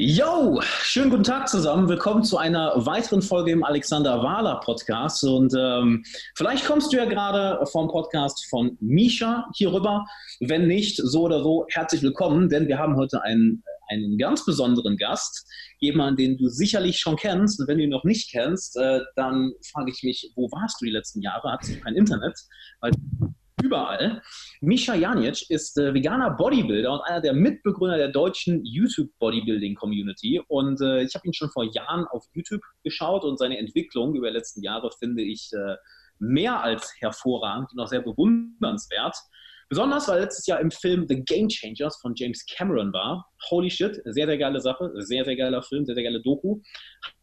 Yo, schönen guten Tag zusammen. Willkommen zu einer weiteren Folge im Alexander Wahler Podcast. Und ähm, vielleicht kommst du ja gerade vom Podcast von Misha hier rüber. Wenn nicht, so oder so, herzlich willkommen, denn wir haben heute einen, einen ganz besonderen Gast. Jemanden, den du sicherlich schon kennst. Und wenn du ihn noch nicht kennst, äh, dann frage ich mich, wo warst du die letzten Jahre? Hattest du kein Internet? Weil überall. Misha Janic ist äh, veganer Bodybuilder und einer der Mitbegründer der deutschen YouTube Bodybuilding Community. Und äh, ich habe ihn schon vor Jahren auf YouTube geschaut und seine Entwicklung über die letzten Jahre finde ich äh, mehr als hervorragend und auch sehr bewundernswert. Besonders, weil letztes Jahr im Film The Game Changers von James Cameron war. Holy shit, sehr, sehr geile Sache, sehr, sehr geiler Film, sehr, sehr geile Doku.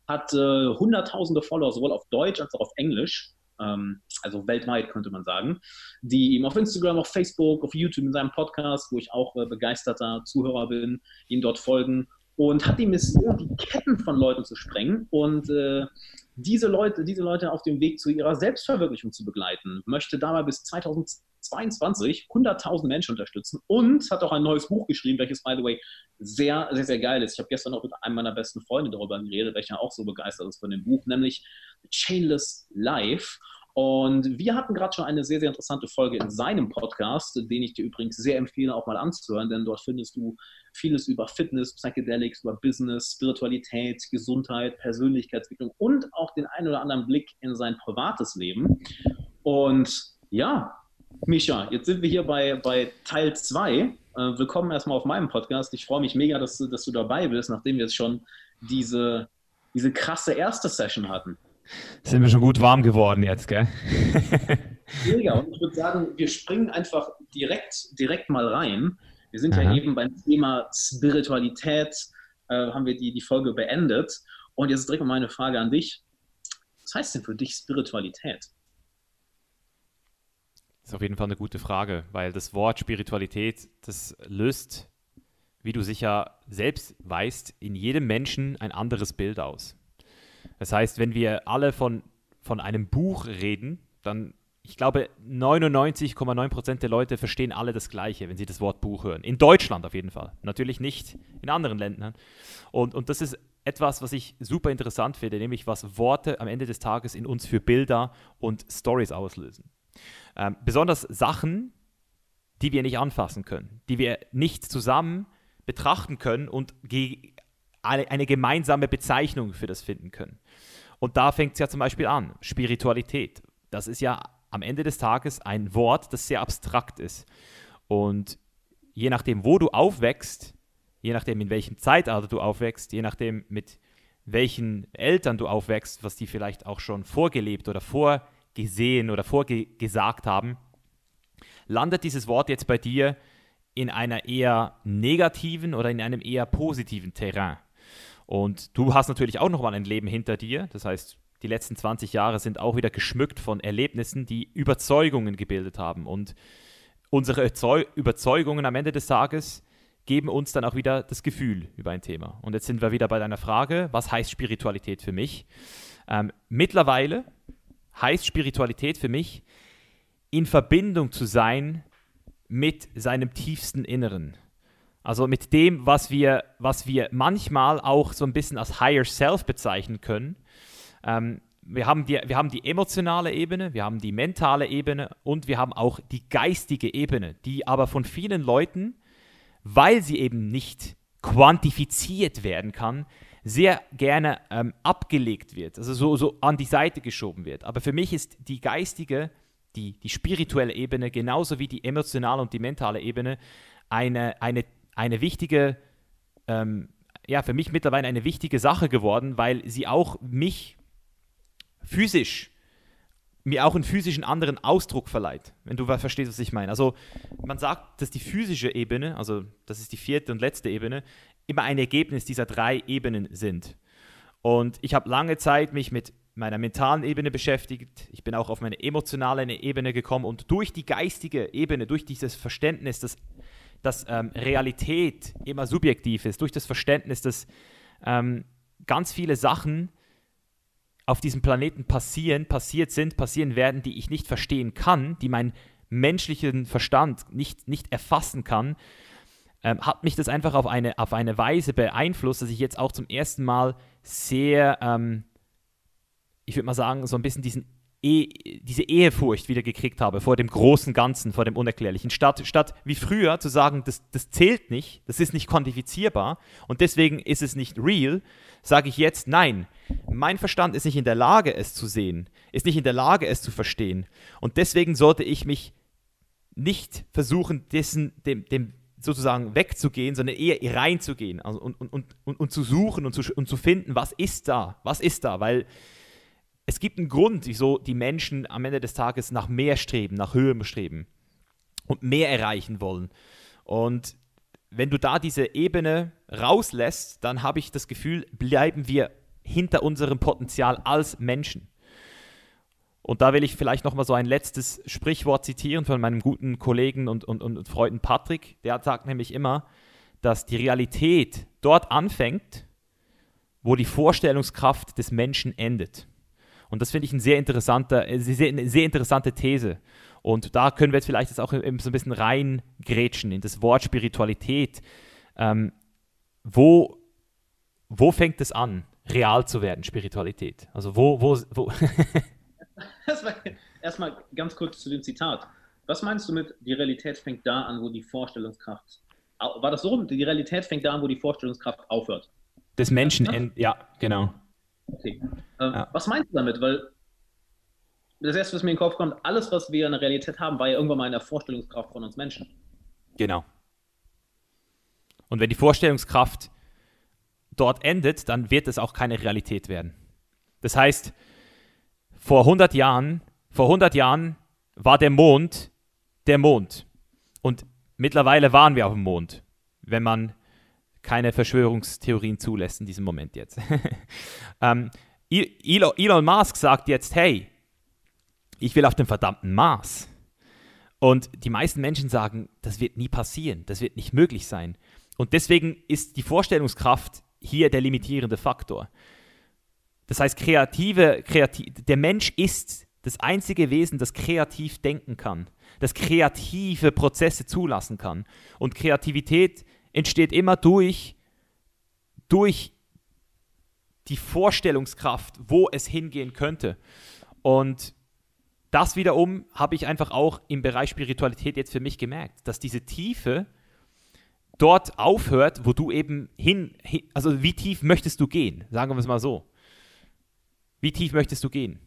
Hat äh, hunderttausende Follower, sowohl auf Deutsch als auch auf Englisch ähm, also weltweit könnte man sagen, die ihm auf Instagram, auf Facebook, auf YouTube in seinem Podcast, wo ich auch äh, begeisterter Zuhörer bin, ihm dort folgen und hat die Mission, die Ketten von Leuten zu sprengen und äh, diese Leute, diese Leute auf dem Weg zu ihrer Selbstverwirklichung zu begleiten. Möchte dabei bis 2022 100.000 Menschen unterstützen und hat auch ein neues Buch geschrieben, welches, by the way, sehr, sehr, sehr geil ist. Ich habe gestern auch mit einem meiner besten Freunde darüber geredet, welcher auch so begeistert ist von dem Buch, nämlich Chainless Life. Und wir hatten gerade schon eine sehr, sehr interessante Folge in seinem Podcast, den ich dir übrigens sehr empfehle, auch mal anzuhören, denn dort findest du vieles über Fitness, Psychedelics, über Business, Spiritualität, Gesundheit, Persönlichkeitsentwicklung und auch den einen oder anderen Blick in sein privates Leben. Und ja, Misha, jetzt sind wir hier bei, bei Teil 2. Äh, willkommen erstmal auf meinem Podcast. Ich freue mich mega, dass, dass du dabei bist, nachdem wir jetzt schon diese, diese krasse erste Session hatten. Sind wir schon gut warm geworden jetzt, gell? Mega. Und ich würde sagen, wir springen einfach direkt, direkt mal rein. Wir sind Aha. ja eben beim Thema Spiritualität, äh, haben wir die, die Folge beendet. Und jetzt direkt mal meine Frage an dich. Was heißt denn für dich Spiritualität? Das ist auf jeden Fall eine gute Frage, weil das Wort Spiritualität, das löst, wie du sicher selbst weißt, in jedem Menschen ein anderes Bild aus. Das heißt, wenn wir alle von, von einem Buch reden, dann, ich glaube, 99,9% der Leute verstehen alle das Gleiche, wenn sie das Wort Buch hören. In Deutschland auf jeden Fall. Natürlich nicht in anderen Ländern. Und, und das ist etwas, was ich super interessant finde, nämlich was Worte am Ende des Tages in uns für Bilder und Stories auslösen. Ähm, besonders Sachen, die wir nicht anfassen können, die wir nicht zusammen betrachten können und eine gemeinsame Bezeichnung für das finden können. Und da fängt es ja zum Beispiel an, Spiritualität. Das ist ja am Ende des Tages ein Wort, das sehr abstrakt ist. Und je nachdem, wo du aufwächst, je nachdem, in welchem Zeitalter du aufwächst, je nachdem, mit welchen Eltern du aufwächst, was die vielleicht auch schon vorgelebt oder vorgesehen oder vorgesagt haben, landet dieses Wort jetzt bei dir in einer eher negativen oder in einem eher positiven Terrain. Und du hast natürlich auch noch mal ein Leben hinter dir. Das heißt, die letzten 20 Jahre sind auch wieder geschmückt von Erlebnissen, die Überzeugungen gebildet haben. Und unsere Überzeugungen am Ende des Tages geben uns dann auch wieder das Gefühl über ein Thema. Und jetzt sind wir wieder bei deiner Frage, was heißt Spiritualität für mich? Ähm, mittlerweile heißt Spiritualität für mich, in Verbindung zu sein mit seinem tiefsten Inneren. Also mit dem, was wir, was wir manchmal auch so ein bisschen als Higher Self bezeichnen können. Ähm, wir, haben die, wir haben die emotionale Ebene, wir haben die mentale Ebene und wir haben auch die geistige Ebene, die aber von vielen Leuten, weil sie eben nicht quantifiziert werden kann, sehr gerne ähm, abgelegt wird, also so, so an die Seite geschoben wird. Aber für mich ist die geistige, die, die spirituelle Ebene genauso wie die emotionale und die mentale Ebene eine, eine eine wichtige, ähm, ja, für mich mittlerweile eine wichtige Sache geworden, weil sie auch mich physisch, mir auch einen physischen anderen Ausdruck verleiht, wenn du verstehst, was ich meine. Also man sagt, dass die physische Ebene, also das ist die vierte und letzte Ebene, immer ein Ergebnis dieser drei Ebenen sind. Und ich habe lange Zeit mich mit meiner mentalen Ebene beschäftigt. Ich bin auch auf meine emotionale Ebene gekommen und durch die geistige Ebene, durch dieses Verständnis, dass dass ähm, Realität immer subjektiv ist, durch das Verständnis, dass ähm, ganz viele Sachen auf diesem Planeten passieren, passiert sind, passieren werden, die ich nicht verstehen kann, die mein menschlichen Verstand nicht, nicht erfassen kann, ähm, hat mich das einfach auf eine, auf eine Weise beeinflusst, dass ich jetzt auch zum ersten Mal sehr, ähm, ich würde mal sagen, so ein bisschen diesen e diese Ehefurcht wieder gekriegt habe vor dem großen Ganzen, vor dem Unerklärlichen. Statt, statt wie früher zu sagen, das, das zählt nicht, das ist nicht quantifizierbar und deswegen ist es nicht real, sage ich jetzt, nein, mein Verstand ist nicht in der Lage, es zu sehen, ist nicht in der Lage, es zu verstehen. Und deswegen sollte ich mich nicht versuchen, dessen, dem, dem sozusagen wegzugehen, sondern eher reinzugehen also und, und, und, und, und zu suchen und zu, und zu finden, was ist da, was ist da, weil es gibt einen Grund, wieso die Menschen am Ende des Tages nach mehr streben, nach höherem streben und mehr erreichen wollen. Und wenn du da diese Ebene rauslässt, dann habe ich das Gefühl, bleiben wir hinter unserem Potenzial als Menschen. Und da will ich vielleicht nochmal so ein letztes Sprichwort zitieren von meinem guten Kollegen und, und, und Freunden Patrick. Der sagt nämlich immer, dass die Realität dort anfängt, wo die Vorstellungskraft des Menschen endet. Und das finde ich ein sehr interessanter, äh, sehr, eine sehr interessante These. Und da können wir jetzt vielleicht jetzt auch so ein bisschen reingrätschen in das Wort Spiritualität. Ähm, wo, wo fängt es an, real zu werden, Spiritualität? Also wo, wo, wo erstmal, ganz kurz zu dem Zitat. Was meinst du mit, die Realität fängt da an, wo die Vorstellungskraft. War das so? Die Realität fängt da an, wo die Vorstellungskraft aufhört. Des Menschen, ja genau. Okay. Ähm, ja. Was meinst du damit? Weil das erste, was mir in den Kopf kommt, alles, was wir in der Realität haben, war ja irgendwann mal in der Vorstellungskraft von uns Menschen. Genau. Und wenn die Vorstellungskraft dort endet, dann wird es auch keine Realität werden. Das heißt, vor 100 Jahren, vor 100 Jahren war der Mond der Mond. Und mittlerweile waren wir auf dem Mond, wenn man keine Verschwörungstheorien zulässt in diesem Moment jetzt. ähm, Elon Musk sagt jetzt, hey, ich will auf den verdammten Mars. Und die meisten Menschen sagen, das wird nie passieren, das wird nicht möglich sein. Und deswegen ist die Vorstellungskraft hier der limitierende Faktor. Das heißt, kreative, kreativ, der Mensch ist das einzige Wesen, das kreativ denken kann, das kreative Prozesse zulassen kann. Und Kreativität entsteht immer durch, durch die Vorstellungskraft, wo es hingehen könnte. Und das wiederum habe ich einfach auch im Bereich Spiritualität jetzt für mich gemerkt, dass diese Tiefe dort aufhört, wo du eben hin, hin also wie tief möchtest du gehen? Sagen wir es mal so. Wie tief möchtest du gehen?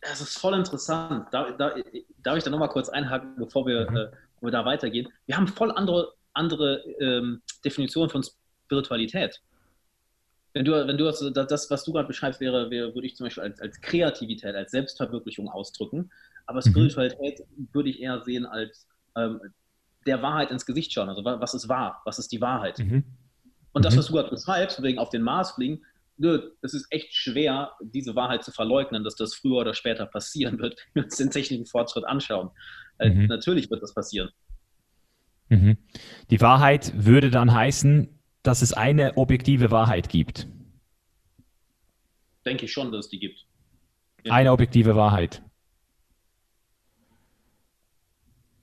Das ist voll interessant. Darf, darf, darf ich da nochmal kurz einhaken, bevor wir, mhm. äh, wir da weitergehen? Wir haben voll andere andere ähm, Definition von Spiritualität. Wenn du, wenn du das, das was du gerade beschreibst, wäre, wäre, würde ich zum Beispiel als, als Kreativität, als Selbstverwirklichung ausdrücken. Aber mhm. Spiritualität würde ich eher sehen als ähm, der Wahrheit ins Gesicht schauen. Also was ist wahr? Was ist die Wahrheit? Mhm. Und das, mhm. was du gerade beschreibst, wegen auf den Mars fliegen, es ist echt schwer, diese Wahrheit zu verleugnen, dass das früher oder später passieren wird, wenn wir uns den technischen Fortschritt anschauen. Mhm. Natürlich wird das passieren. Mhm. Die Wahrheit würde dann heißen, dass es eine objektive Wahrheit gibt. Denke ich schon, dass es die gibt. Ja. Eine objektive Wahrheit.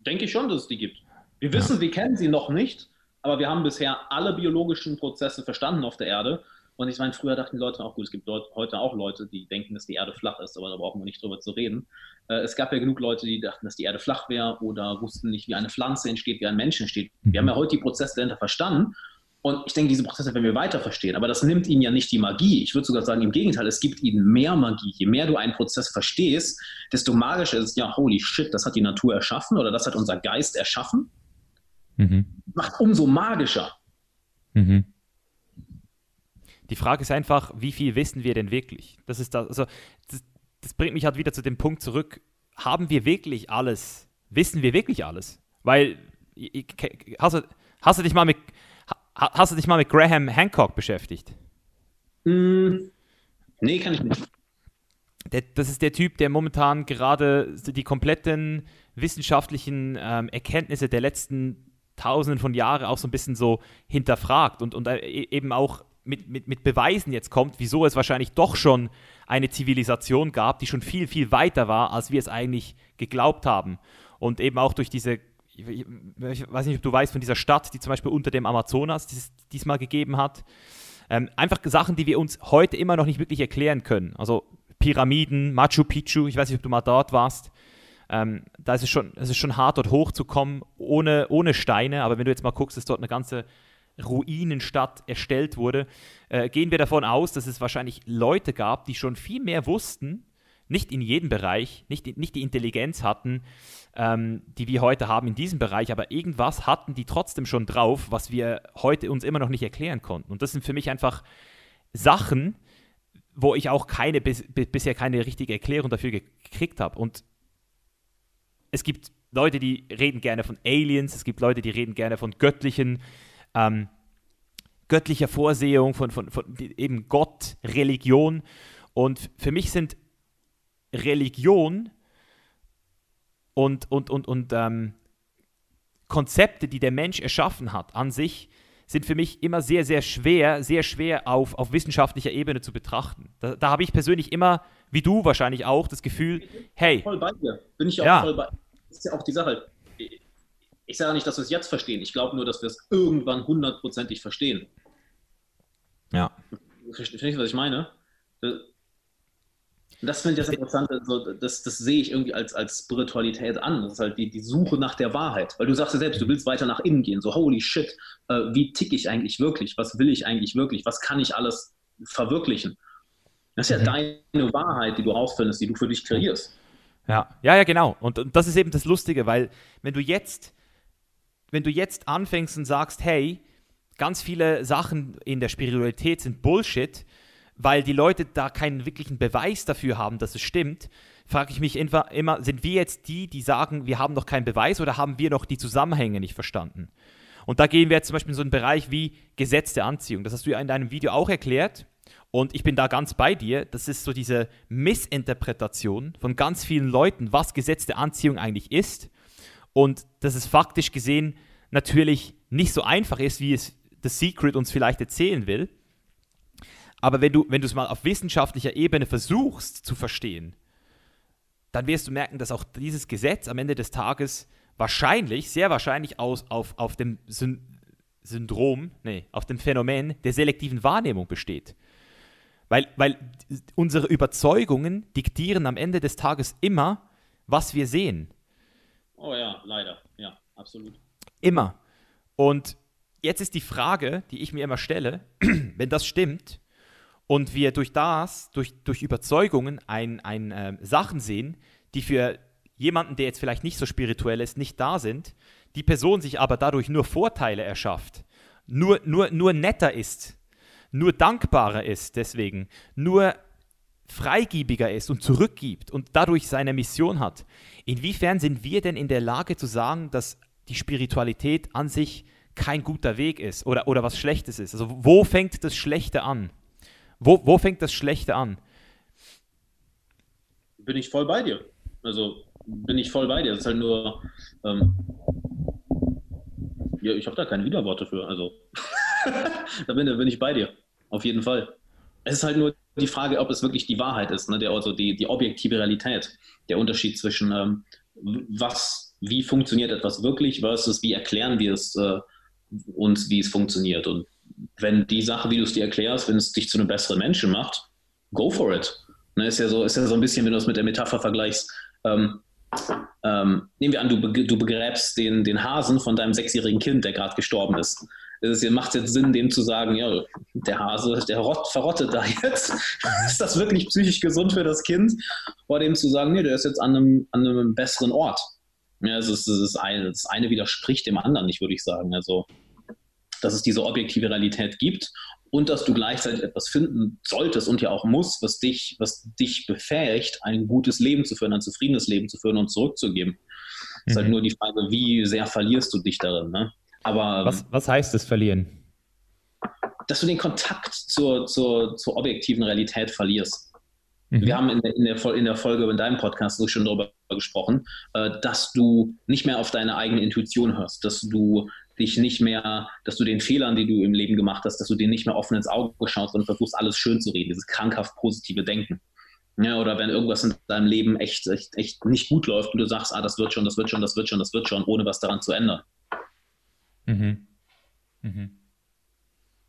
Denke ich schon, dass es die gibt. Wir wissen, ja. wir kennen sie noch nicht, aber wir haben bisher alle biologischen Prozesse verstanden auf der Erde und ich meine, früher dachten die Leute auch, gut, es gibt heute auch Leute, die denken, dass die Erde flach ist, aber da brauchen wir nicht drüber zu reden. Äh, es gab ja genug Leute, die dachten, dass die Erde flach wäre oder wussten nicht, wie eine Pflanze entsteht, wie ein Mensch entsteht. Wir haben ja heute die Prozesse dahinter verstanden. Und ich denke, diese Prozesse werden wir weiter verstehen. Aber das nimmt ihnen ja nicht die Magie. Ich würde sogar sagen, im Gegenteil, es gibt ihnen mehr Magie. Je mehr du einen Prozess verstehst, desto magischer ist es, ja, holy shit, das hat die Natur erschaffen oder das hat unser Geist erschaffen. Mhm. Macht umso magischer. Mhm. Die Frage ist einfach, wie viel wissen wir denn wirklich? Das ist das, also das, das bringt mich halt wieder zu dem Punkt zurück. Haben wir wirklich alles? Wissen wir wirklich alles? Weil hast du, hast du dich mal mit hast du dich mal mit Graham Hancock beschäftigt? Mm, nee, kann ich nicht. Der, das ist der Typ, der momentan gerade die kompletten wissenschaftlichen ähm, Erkenntnisse der letzten Tausenden von Jahren auch so ein bisschen so hinterfragt und, und äh, e-, eben auch mit, mit, mit Beweisen jetzt kommt, wieso es wahrscheinlich doch schon eine Zivilisation gab, die schon viel, viel weiter war, als wir es eigentlich geglaubt haben. Und eben auch durch diese, ich, weiß nicht, ob du weißt von dieser Stadt, die zum Beispiel unter dem Amazonas dies, diesmal gegeben hat. Ähm, einfach Sachen, die wir uns heute immer noch nicht wirklich erklären können. Also Pyramiden, Machu Picchu, ich weiß nicht, ob du mal dort warst. Ähm, da ist es, schon, es ist schon hart, dort hochzukommen, ohne, ohne Steine. Aber wenn du jetzt mal guckst, dass dort eine ganze Ruinenstadt erstellt wurde, äh, gehen wir davon aus, dass es wahrscheinlich Leute gab, die schon viel mehr wussten, nicht in jedem Bereich, nicht, nicht die Intelligenz hatten, ähm, die wir heute haben in diesem Bereich, aber irgendwas hatten die trotzdem schon drauf, was wir heute uns immer noch nicht erklären konnten. Und das sind für mich einfach Sachen, wo ich auch keine bis, bisher keine richtige Erklärung dafür gekriegt habe. Und es gibt Leute, die reden gerne von Aliens, es gibt Leute, die reden gerne von göttlichen, ähm, göttlicher Vorsehung, von, von, von eben Gott, Religion. Und für mich sind Religion und, und, und, und ähm, Konzepte, die der Mensch erschaffen hat, an sich, sind für mich immer sehr, sehr schwer, sehr schwer auf, auf wissenschaftlicher Ebene zu betrachten. Da, da habe ich persönlich immer, wie du wahrscheinlich auch, das Gefühl, hey. Voll bei dir. Bin ich auch ja. voll bei Das ist ja auch die Sache. Ich sage nicht, dass wir es jetzt verstehen. Ich glaube nur, dass wir es irgendwann hundertprozentig verstehen. Ja. Verstehst du, was ich meine? Und das finde ich das Interessante, so, das, das sehe ich irgendwie als, als Spiritualität an. Das ist halt die, die Suche nach der Wahrheit. Weil du sagst ja selbst, du willst weiter nach innen gehen. So, holy shit, äh, wie ticke ich eigentlich wirklich? Was will ich eigentlich wirklich? Was kann ich alles verwirklichen? Das ist ja mhm. deine Wahrheit, die du rausfindest, die du für dich kreierst. Ja, ja, ja, genau. Und, und das ist eben das Lustige, weil wenn du jetzt, wenn du jetzt anfängst und sagst, hey, ganz viele Sachen in der Spiritualität sind Bullshit, weil die Leute da keinen wirklichen Beweis dafür haben, dass es stimmt, frage ich mich immer, sind wir jetzt die, die sagen, wir haben noch keinen Beweis oder haben wir noch die Zusammenhänge nicht verstanden? Und da gehen wir jetzt zum Beispiel in so einen Bereich wie Gesetz der Anziehung. Das hast du ja in deinem Video auch erklärt. Und ich bin da ganz bei dir. Das ist so diese Missinterpretation von ganz vielen Leuten, was Gesetz der Anziehung eigentlich ist. Und dass es faktisch gesehen natürlich nicht so einfach ist, wie es The Secret uns vielleicht erzählen will. Aber wenn du, wenn du es mal auf wissenschaftlicher Ebene versuchst zu verstehen, dann wirst du merken, dass auch dieses Gesetz am Ende des Tages wahrscheinlich, sehr wahrscheinlich aus, auf, auf dem Syn Syndrom, nee, auf dem Phänomen der selektiven Wahrnehmung besteht. Weil, weil unsere Überzeugungen diktieren am Ende des Tages immer, was wir sehen. Oh ja, leider. Ja, absolut. Immer. Und jetzt ist die Frage, die ich mir immer stelle, wenn das stimmt, und wir durch das, durch, durch Überzeugungen ein, ein, äh, Sachen sehen, die für jemanden, der jetzt vielleicht nicht so spirituell ist, nicht da sind, die Person sich aber dadurch nur Vorteile erschafft, nur, nur, nur netter ist, nur dankbarer ist deswegen, nur freigiebiger ist und zurückgibt und dadurch seine Mission hat. Inwiefern sind wir denn in der Lage zu sagen, dass die Spiritualität an sich kein guter Weg ist oder, oder was Schlechtes ist? Also wo fängt das Schlechte an? Wo, wo fängt das Schlechte an? Bin ich voll bei dir. Also bin ich voll bei dir. Das ist halt nur. Ähm, ja, ich habe da keine Widerworte für. Also da, bin, da bin ich bei dir. Auf jeden Fall. Es ist halt nur die Frage, ob es wirklich die Wahrheit ist, ne? der, also die, die objektive Realität. Der Unterschied zwischen ähm, was, wie funktioniert etwas wirklich versus wie erklären wir es äh, uns, wie es funktioniert. Und wenn die Sache, wie du es dir erklärst, wenn es dich zu einem besseren Menschen macht, go for it. Ne, ist, ja so, ist ja so ein bisschen, wenn du es mit der Metapher vergleichst. Ähm, ähm, nehmen wir an, du, du begräbst den, den Hasen von deinem sechsjährigen Kind, der gerade gestorben ist. Es macht jetzt Sinn, dem zu sagen, ja, der Hase, der rott, verrottet da jetzt. ist das wirklich psychisch gesund für das Kind? Oder dem zu sagen, nee, der ist jetzt an einem, an einem besseren Ort. Ja, es ist, es ist eine, das eine widerspricht dem anderen nicht, würde ich sagen. Also dass es diese objektive Realität gibt und dass du gleichzeitig etwas finden solltest und ja auch musst, was dich, was dich befähigt, ein gutes Leben zu führen, ein zufriedenes Leben zu führen und zurückzugeben. Mhm. ist halt mhm. nur die Frage, wie sehr verlierst du dich darin. Ne? Aber, was, was heißt es verlieren? Dass du den Kontakt zur, zur, zur objektiven Realität verlierst. Mhm. Wir haben in der, in, der, in der Folge in deinem Podcast so schon darüber gesprochen, äh, dass du nicht mehr auf deine eigene Intuition hörst, dass du dich nicht mehr, dass du den Fehlern, die du im Leben gemacht hast, dass du denen nicht mehr offen ins Auge schaust und versuchst, alles schön zu reden, dieses krankhaft positive Denken. Ja, oder wenn irgendwas in deinem Leben echt, echt, echt nicht gut läuft und du sagst, ah, das wird schon, das wird schon, das wird schon, das wird schon, ohne was daran zu ändern. Mhm. Mhm.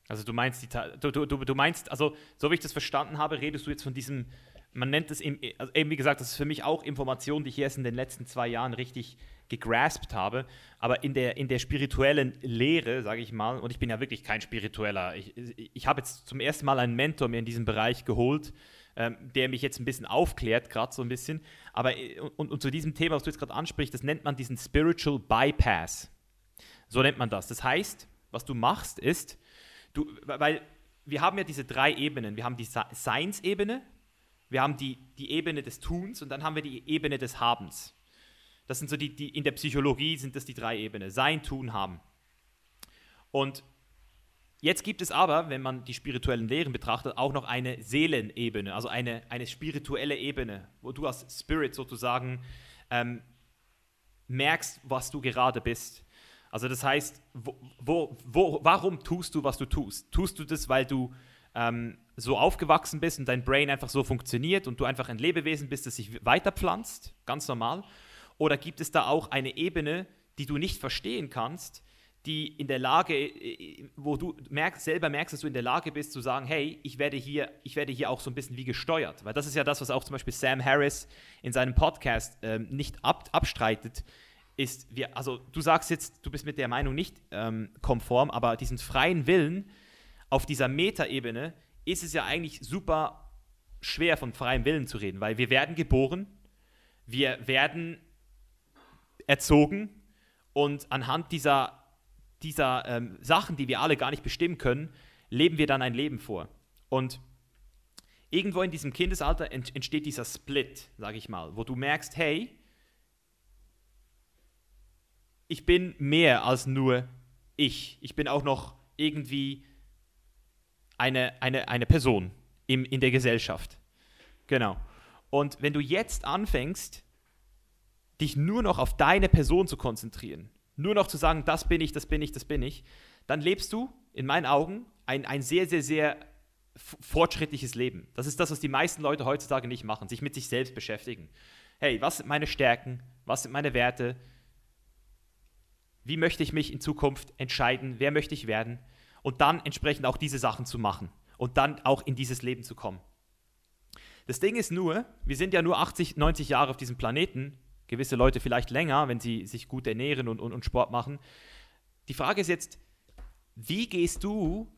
Also du meinst, die, du, du, du meinst, also so wie ich das verstanden habe, redest du jetzt von diesem, man nennt es, also eben wie gesagt, das ist für mich auch Information, die ich erst in den letzten zwei Jahren richtig gegraspt habe, aber in der, in der spirituellen Lehre, sage ich mal, und ich bin ja wirklich kein Spiritueller, ich, ich habe jetzt zum ersten Mal einen Mentor mir in diesem Bereich geholt, ähm, der mich jetzt ein bisschen aufklärt, gerade so ein bisschen, aber äh, und, und zu diesem Thema, was du jetzt gerade ansprichst, das nennt man diesen Spiritual Bypass, so nennt man das. Das heißt, was du machst ist, du, weil wir haben ja diese drei Ebenen, wir haben die Science-Ebene, wir haben die, die Ebene des Tuns und dann haben wir die Ebene des Habens. Das sind so die, die in der Psychologie sind das die drei Ebenen. Sein, tun, haben. Und jetzt gibt es aber, wenn man die spirituellen Lehren betrachtet, auch noch eine Seelenebene, also eine, eine spirituelle Ebene, wo du als Spirit sozusagen ähm, merkst, was du gerade bist. Also das heißt, wo, wo, wo, warum tust du, was du tust? Tust du das, weil du ähm, so aufgewachsen bist und dein Brain einfach so funktioniert und du einfach ein Lebewesen bist, das sich weiterpflanzt, ganz normal? Oder gibt es da auch eine Ebene, die du nicht verstehen kannst, die in der Lage, äh, wo du merkst, selber merkst, dass du in der Lage bist zu sagen, hey, ich werde hier, ich werde hier auch so ein bisschen wie gesteuert. Weil das ist ja das, was auch zum Beispiel Sam Harris in seinem Podcast ähm, nicht ab, abstreitet, ist, wir, also du sagst jetzt, du bist mit der Meinung nicht ähm, konform, aber diesen freien Willen auf dieser Metaebene ist es ja eigentlich super schwer von freiem Willen zu reden, weil wir werden geboren, wir werden erzogen und anhand dieser, dieser ähm, Sachen, die wir alle gar nicht bestimmen können, leben wir dann ein Leben vor. Und irgendwo in diesem Kindesalter ent entsteht dieser Split, sage ich mal, wo du merkst, hey, ich bin mehr als nur ich. Ich bin auch noch irgendwie eine, eine, eine Person im, in der Gesellschaft. Genau. Und wenn du jetzt anfängst, dich nur noch auf deine Person zu konzentrieren, nur noch zu sagen, das bin ich, das bin ich, das bin ich, dann lebst du in meinen Augen ein, ein sehr, sehr, sehr fortschrittliches Leben. Das ist das, was die meisten Leute heutzutage nicht machen, sich mit sich selbst beschäftigen. Hey, was sind meine Stärken? Was sind meine Werte? Wie möchte ich mich in Zukunft entscheiden? Wer möchte ich werden? Und dann entsprechend auch diese Sachen zu machen und dann auch in dieses Leben zu kommen. Das Ding ist nur, wir sind ja nur 80, 90 Jahre auf diesem Planeten gewisse Leute vielleicht länger, wenn sie sich gut ernähren und, und, und Sport machen. Die Frage ist jetzt, wie gehst du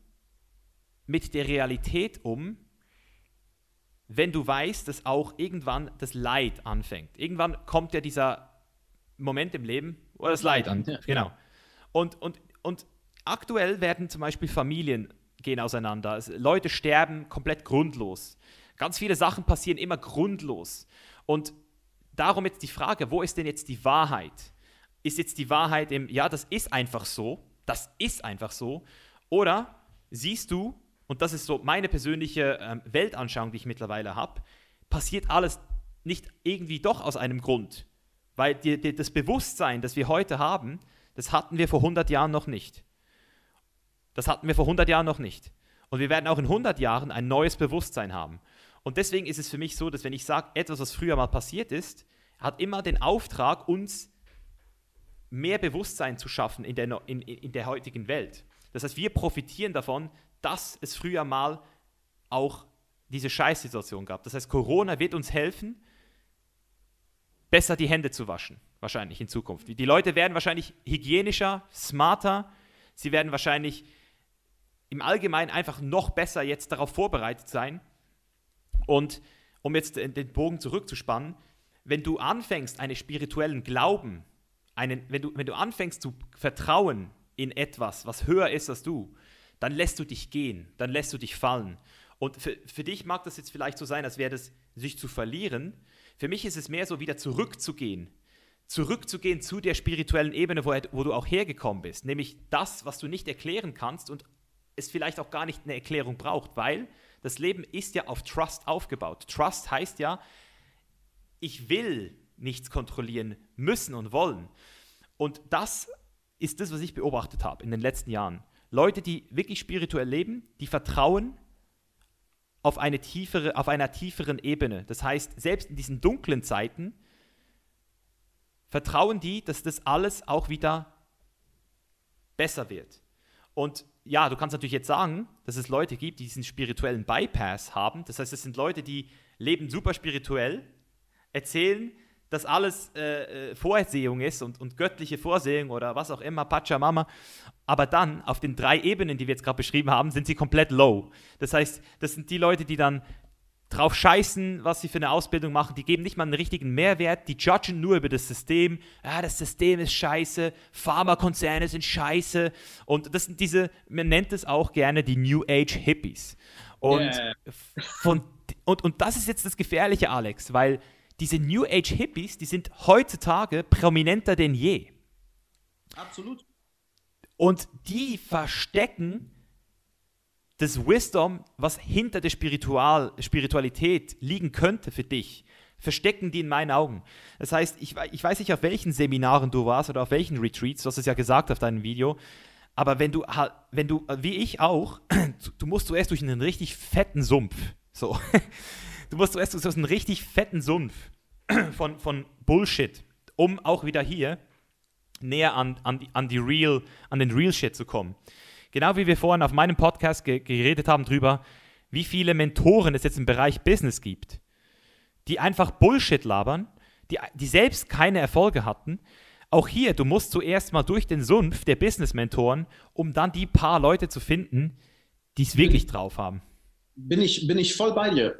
mit der Realität um, wenn du weißt, dass auch irgendwann das Leid anfängt? Irgendwann kommt ja dieser Moment im Leben, wo das Leid an. Ja, genau. Und, und, und aktuell werden zum Beispiel Familien gehen auseinander. Also Leute sterben komplett grundlos. Ganz viele Sachen passieren immer grundlos. Und darum jetzt die Frage, wo ist denn jetzt die Wahrheit? Ist jetzt die Wahrheit im, ja, das ist einfach so, das ist einfach so, oder siehst du, und das ist so meine persönliche ähm, Weltanschauung, die ich mittlerweile habe, passiert alles nicht irgendwie doch aus einem Grund. Weil die, die, das Bewusstsein, das wir heute haben, das hatten wir vor 100 Jahren noch nicht. Das hatten wir vor 100 Jahren noch nicht. Und wir werden auch in 100 Jahren ein neues Bewusstsein haben. Und deswegen ist es für mich so, dass wenn ich sage, etwas, was früher mal passiert ist, hat immer den Auftrag, uns mehr Bewusstsein zu schaffen in der, in, in der heutigen Welt. Das heißt, wir profitieren davon, dass es früher mal auch diese Scheißsituation gab. Das heißt, Corona wird uns helfen, besser die Hände zu waschen, wahrscheinlich in Zukunft. Die Leute werden wahrscheinlich hygienischer, smarter, sie werden wahrscheinlich im Allgemeinen einfach noch besser jetzt darauf vorbereitet sein, und um jetzt den Bogen zurückzuspannen, wenn du anfängst, einen spirituellen Glauben, einen, wenn, du, wenn du anfängst zu vertrauen in etwas, was höher ist als du, dann lässt du dich gehen, dann lässt du dich fallen. Und für, für dich mag das jetzt vielleicht so sein, als wäre das sich zu verlieren. Für mich ist es mehr so, wieder zurückzugehen. Zurückzugehen zu der spirituellen Ebene, wo, wo du auch hergekommen bist. Nämlich das, was du nicht erklären kannst und es vielleicht auch gar nicht eine Erklärung braucht, weil das Leben ist ja auf Trust aufgebaut. Trust heißt ja, ich will nichts kontrollieren müssen und wollen. Und das ist das, was ich beobachtet habe in den letzten Jahren. Leute, die wirklich spirituell leben, die vertrauen auf, eine tiefere, auf einer tieferen Ebene. Das heißt, selbst in diesen dunklen Zeiten vertrauen die, dass das alles auch wieder besser wird. Und ja, du kannst natürlich jetzt sagen, dass es Leute gibt, die diesen spirituellen Bypass haben. Das heißt, es sind Leute, die leben super spirituell, erzählen, dass alles äh, äh, Vorsehung ist und, und göttliche Vorsehung oder was auch immer, Pachamama. Aber dann auf den drei Ebenen, die wir jetzt gerade beschrieben haben, sind sie komplett low. Das heißt, das sind die Leute, die dann drauf scheißen, was sie für eine Ausbildung machen. Die geben nicht mal einen richtigen Mehrwert. Die judgen nur über das System. Ja, das System ist scheiße. Pharmakonzerne sind scheiße. Und das sind diese, man nennt es auch gerne die New Age Hippies. Und, yeah. von, und, und das ist jetzt das Gefährliche, Alex, weil diese New Age Hippies, die sind heutzutage prominenter denn je. Absolut. Und die verstecken das Wisdom, was hinter der Spiritual Spiritualität liegen könnte für dich, verstecken die in meinen Augen. Das heißt, ich, ich weiß nicht, auf welchen Seminaren du warst oder auf welchen Retreats, du hast es ja gesagt auf deinem Video, aber wenn du wenn du, wie ich auch, du musst zuerst durch einen richtig fetten Sumpf. So. Du musst zuerst durch einen richtig fetten Sumpf von, von Bullshit, um auch wieder hier näher an, an, an, die Real, an den Real Shit zu kommen. Genau wie wir vorhin auf meinem Podcast ge geredet haben drüber, wie viele Mentoren es jetzt im Bereich Business gibt, die einfach Bullshit labern, die, die selbst keine Erfolge hatten. Auch hier, du musst zuerst mal durch den Sumpf der Business-Mentoren, um dann die paar Leute zu finden, die es wirklich drauf haben. Bin ich, bin ich voll bei dir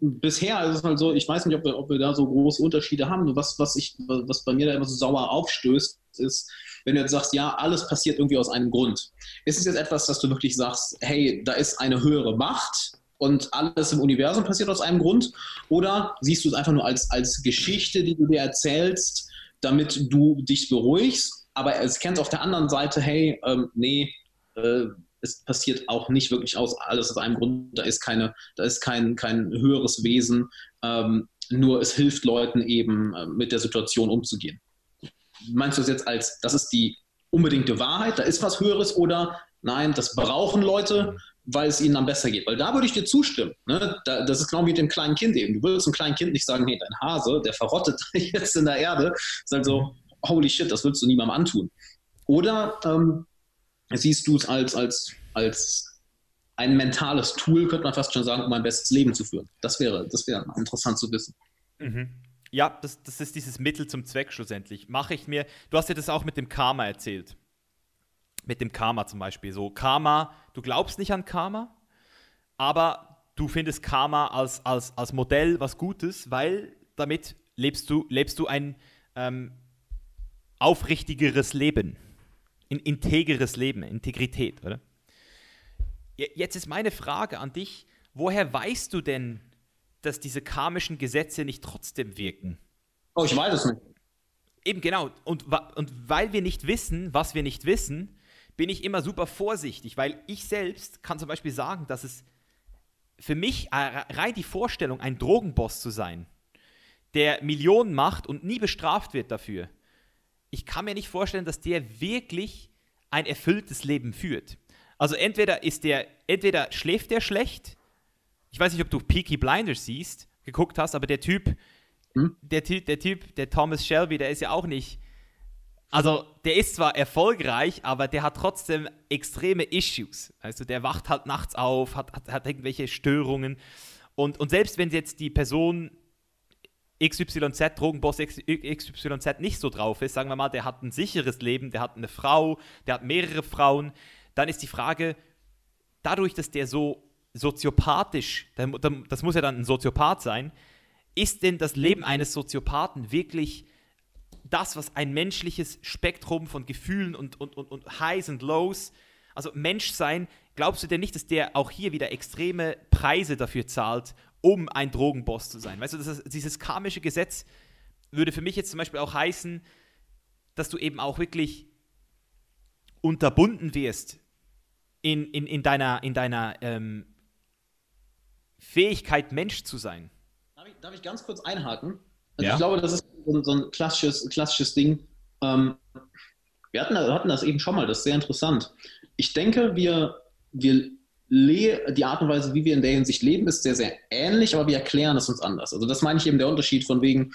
bisher ist es halt so, ich weiß nicht, ob wir, ob wir da so große Unterschiede haben. Was, was, ich, was bei mir da immer so sauer aufstößt, ist, wenn du jetzt sagst, ja, alles passiert irgendwie aus einem Grund. Ist es jetzt etwas, dass du wirklich sagst, hey, da ist eine höhere Macht und alles im Universum passiert aus einem Grund? Oder siehst du es einfach nur als, als Geschichte, die du dir erzählst, damit du dich beruhigst? Aber es kennt auf der anderen Seite, hey, ähm, nee, äh, es passiert auch nicht wirklich aus alles aus einem Grund. Da ist keine, da ist kein, kein höheres Wesen. Ähm, nur es hilft Leuten eben äh, mit der Situation umzugehen. Meinst du das jetzt als, das ist die unbedingte Wahrheit, da ist was Höheres oder nein, das brauchen Leute, weil es ihnen dann besser geht? Weil da würde ich dir zustimmen. Ne? Da, das ist genau wie dem kleinen Kind eben. Du würdest einem kleinen Kind nicht sagen, hey, dein Hase, der verrottet jetzt in der Erde. Das ist halt so, holy shit, das würdest du niemandem antun. Oder ähm, siehst du es als, als, als ein mentales Tool, könnte man fast schon sagen, um ein bestes Leben zu führen. Das wäre, das wäre interessant zu wissen. Mhm. Ja, das, das ist dieses Mittel zum Zweck schlussendlich. Mache ich mir, du hast ja das auch mit dem Karma erzählt. Mit dem Karma zum Beispiel. So, Karma, du glaubst nicht an Karma, aber du findest Karma als, als, als Modell was Gutes, weil damit lebst du, lebst du ein ähm, aufrichtigeres Leben ein integeres Leben, Integrität, oder? Jetzt ist meine Frage an dich, woher weißt du denn, dass diese karmischen Gesetze nicht trotzdem wirken? Oh, ich weiß es nicht. Eben genau. Und, und weil wir nicht wissen, was wir nicht wissen, bin ich immer super vorsichtig, weil ich selbst kann zum Beispiel sagen, dass es für mich äh, rein die Vorstellung, ein Drogenboss zu sein, der Millionen macht und nie bestraft wird dafür, ich kann mir nicht vorstellen, dass der wirklich ein erfülltes Leben führt. Also entweder ist der, entweder schläft der schlecht. Ich weiß nicht, ob du Peaky Blinders siehst, geguckt hast, aber der Typ, hm? der Typ, der Typ, der Thomas Shelby, der ist ja auch nicht. Also, der ist zwar erfolgreich, aber der hat trotzdem extreme Issues. Also, der wacht halt nachts auf, hat, hat, hat irgendwelche Störungen. Und, und selbst wenn jetzt die Person XYZ, Drogenboss XYZ nicht so drauf ist, sagen wir mal, der hat ein sicheres Leben, der hat eine Frau, der hat mehrere Frauen, dann ist die Frage, dadurch, dass der so soziopathisch, das muss ja dann ein Soziopath sein, ist denn das Leben eines Soziopathen wirklich das, was ein menschliches Spektrum von Gefühlen und, und, und, und Highs und Lows, also Menschsein, glaubst du denn nicht, dass der auch hier wieder extreme Preise dafür zahlt, um ein Drogenboss zu sein. Weißt du, ist, dieses karmische Gesetz würde für mich jetzt zum Beispiel auch heißen, dass du eben auch wirklich unterbunden wirst in, in, in deiner, in deiner ähm, Fähigkeit, Mensch zu sein. Darf ich, darf ich ganz kurz einhaken? Also ja. Ich glaube, das ist so, so ein klassisches, klassisches Ding. Ähm, wir hatten, hatten das eben schon mal, das ist sehr interessant. Ich denke, wir, wir die Art und Weise, wie wir in der Hinsicht leben, ist sehr, sehr ähnlich, aber wir erklären es uns anders. Also das meine ich eben der Unterschied von wegen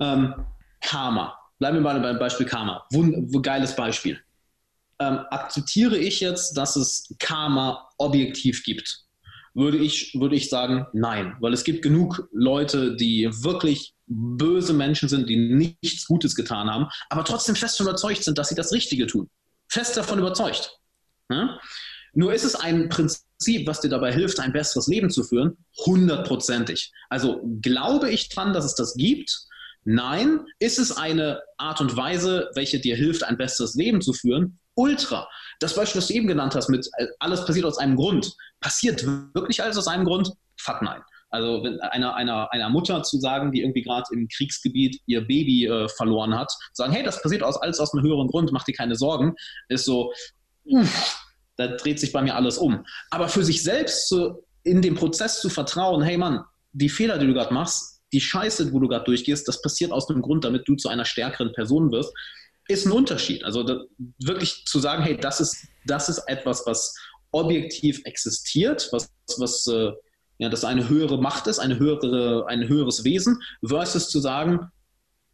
ähm, Karma. Bleiben wir mal beim Beispiel Karma. Wund geiles Beispiel. Ähm, akzeptiere ich jetzt, dass es Karma objektiv gibt? Würde ich, würde ich sagen, nein. Weil es gibt genug Leute, die wirklich böse Menschen sind, die nichts Gutes getan haben, aber trotzdem fest überzeugt sind, dass sie das Richtige tun. Fest davon überzeugt. Ja? Nur ist es ein Prinzip, was dir dabei hilft, ein besseres Leben zu führen? Hundertprozentig. Also glaube ich dran, dass es das gibt? Nein. Ist es eine Art und Weise, welche dir hilft, ein besseres Leben zu führen? Ultra. Das Beispiel, das du eben genannt hast, mit äh, alles passiert aus einem Grund. Passiert wirklich alles aus einem Grund? Fuck nein. Also einer, einer, einer Mutter zu sagen, die irgendwie gerade im Kriegsgebiet ihr Baby äh, verloren hat, sagen, hey, das passiert aus, alles aus einem höheren Grund, mach dir keine Sorgen, ist so, uff, da dreht sich bei mir alles um. Aber für sich selbst zu, in dem Prozess zu vertrauen, hey Mann, die Fehler, die du gerade machst, die Scheiße, wo du gerade durchgehst, das passiert aus einem Grund, damit du zu einer stärkeren Person wirst, ist ein Unterschied. Also da, wirklich zu sagen, hey, das ist, das ist etwas, was objektiv existiert, was, was äh, ja, das eine höhere Macht ist, eine höhere, ein höheres Wesen, versus zu sagen,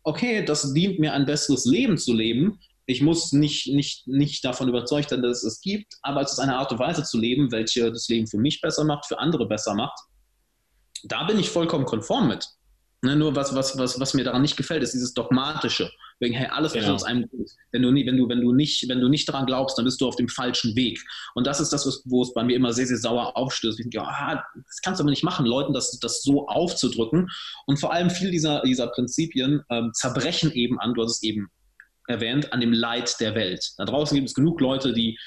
okay, das dient mir, ein besseres Leben zu leben, ich muss nicht, nicht, nicht davon überzeugt sein, dass es es gibt, aber es ist eine Art und Weise zu leben, welche das Leben für mich besser macht, für andere besser macht. Da bin ich vollkommen konform mit. Ne, nur was, was, was, was mir daran nicht gefällt, ist dieses Dogmatische. Wegen, hey, alles genau. aus einem Grund. Wenn du, wenn, du, wenn, du nicht, wenn du nicht daran glaubst, dann bist du auf dem falschen Weg. Und das ist das, wo es bei mir immer sehr, sehr sauer aufstößt. Ich denke, ja, das kannst du aber nicht machen, Leuten das, das so aufzudrücken. Und vor allem viel dieser, dieser Prinzipien ähm, zerbrechen eben an, du hast es eben erwähnt, an dem Leid der Welt. Da draußen gibt es genug Leute, die,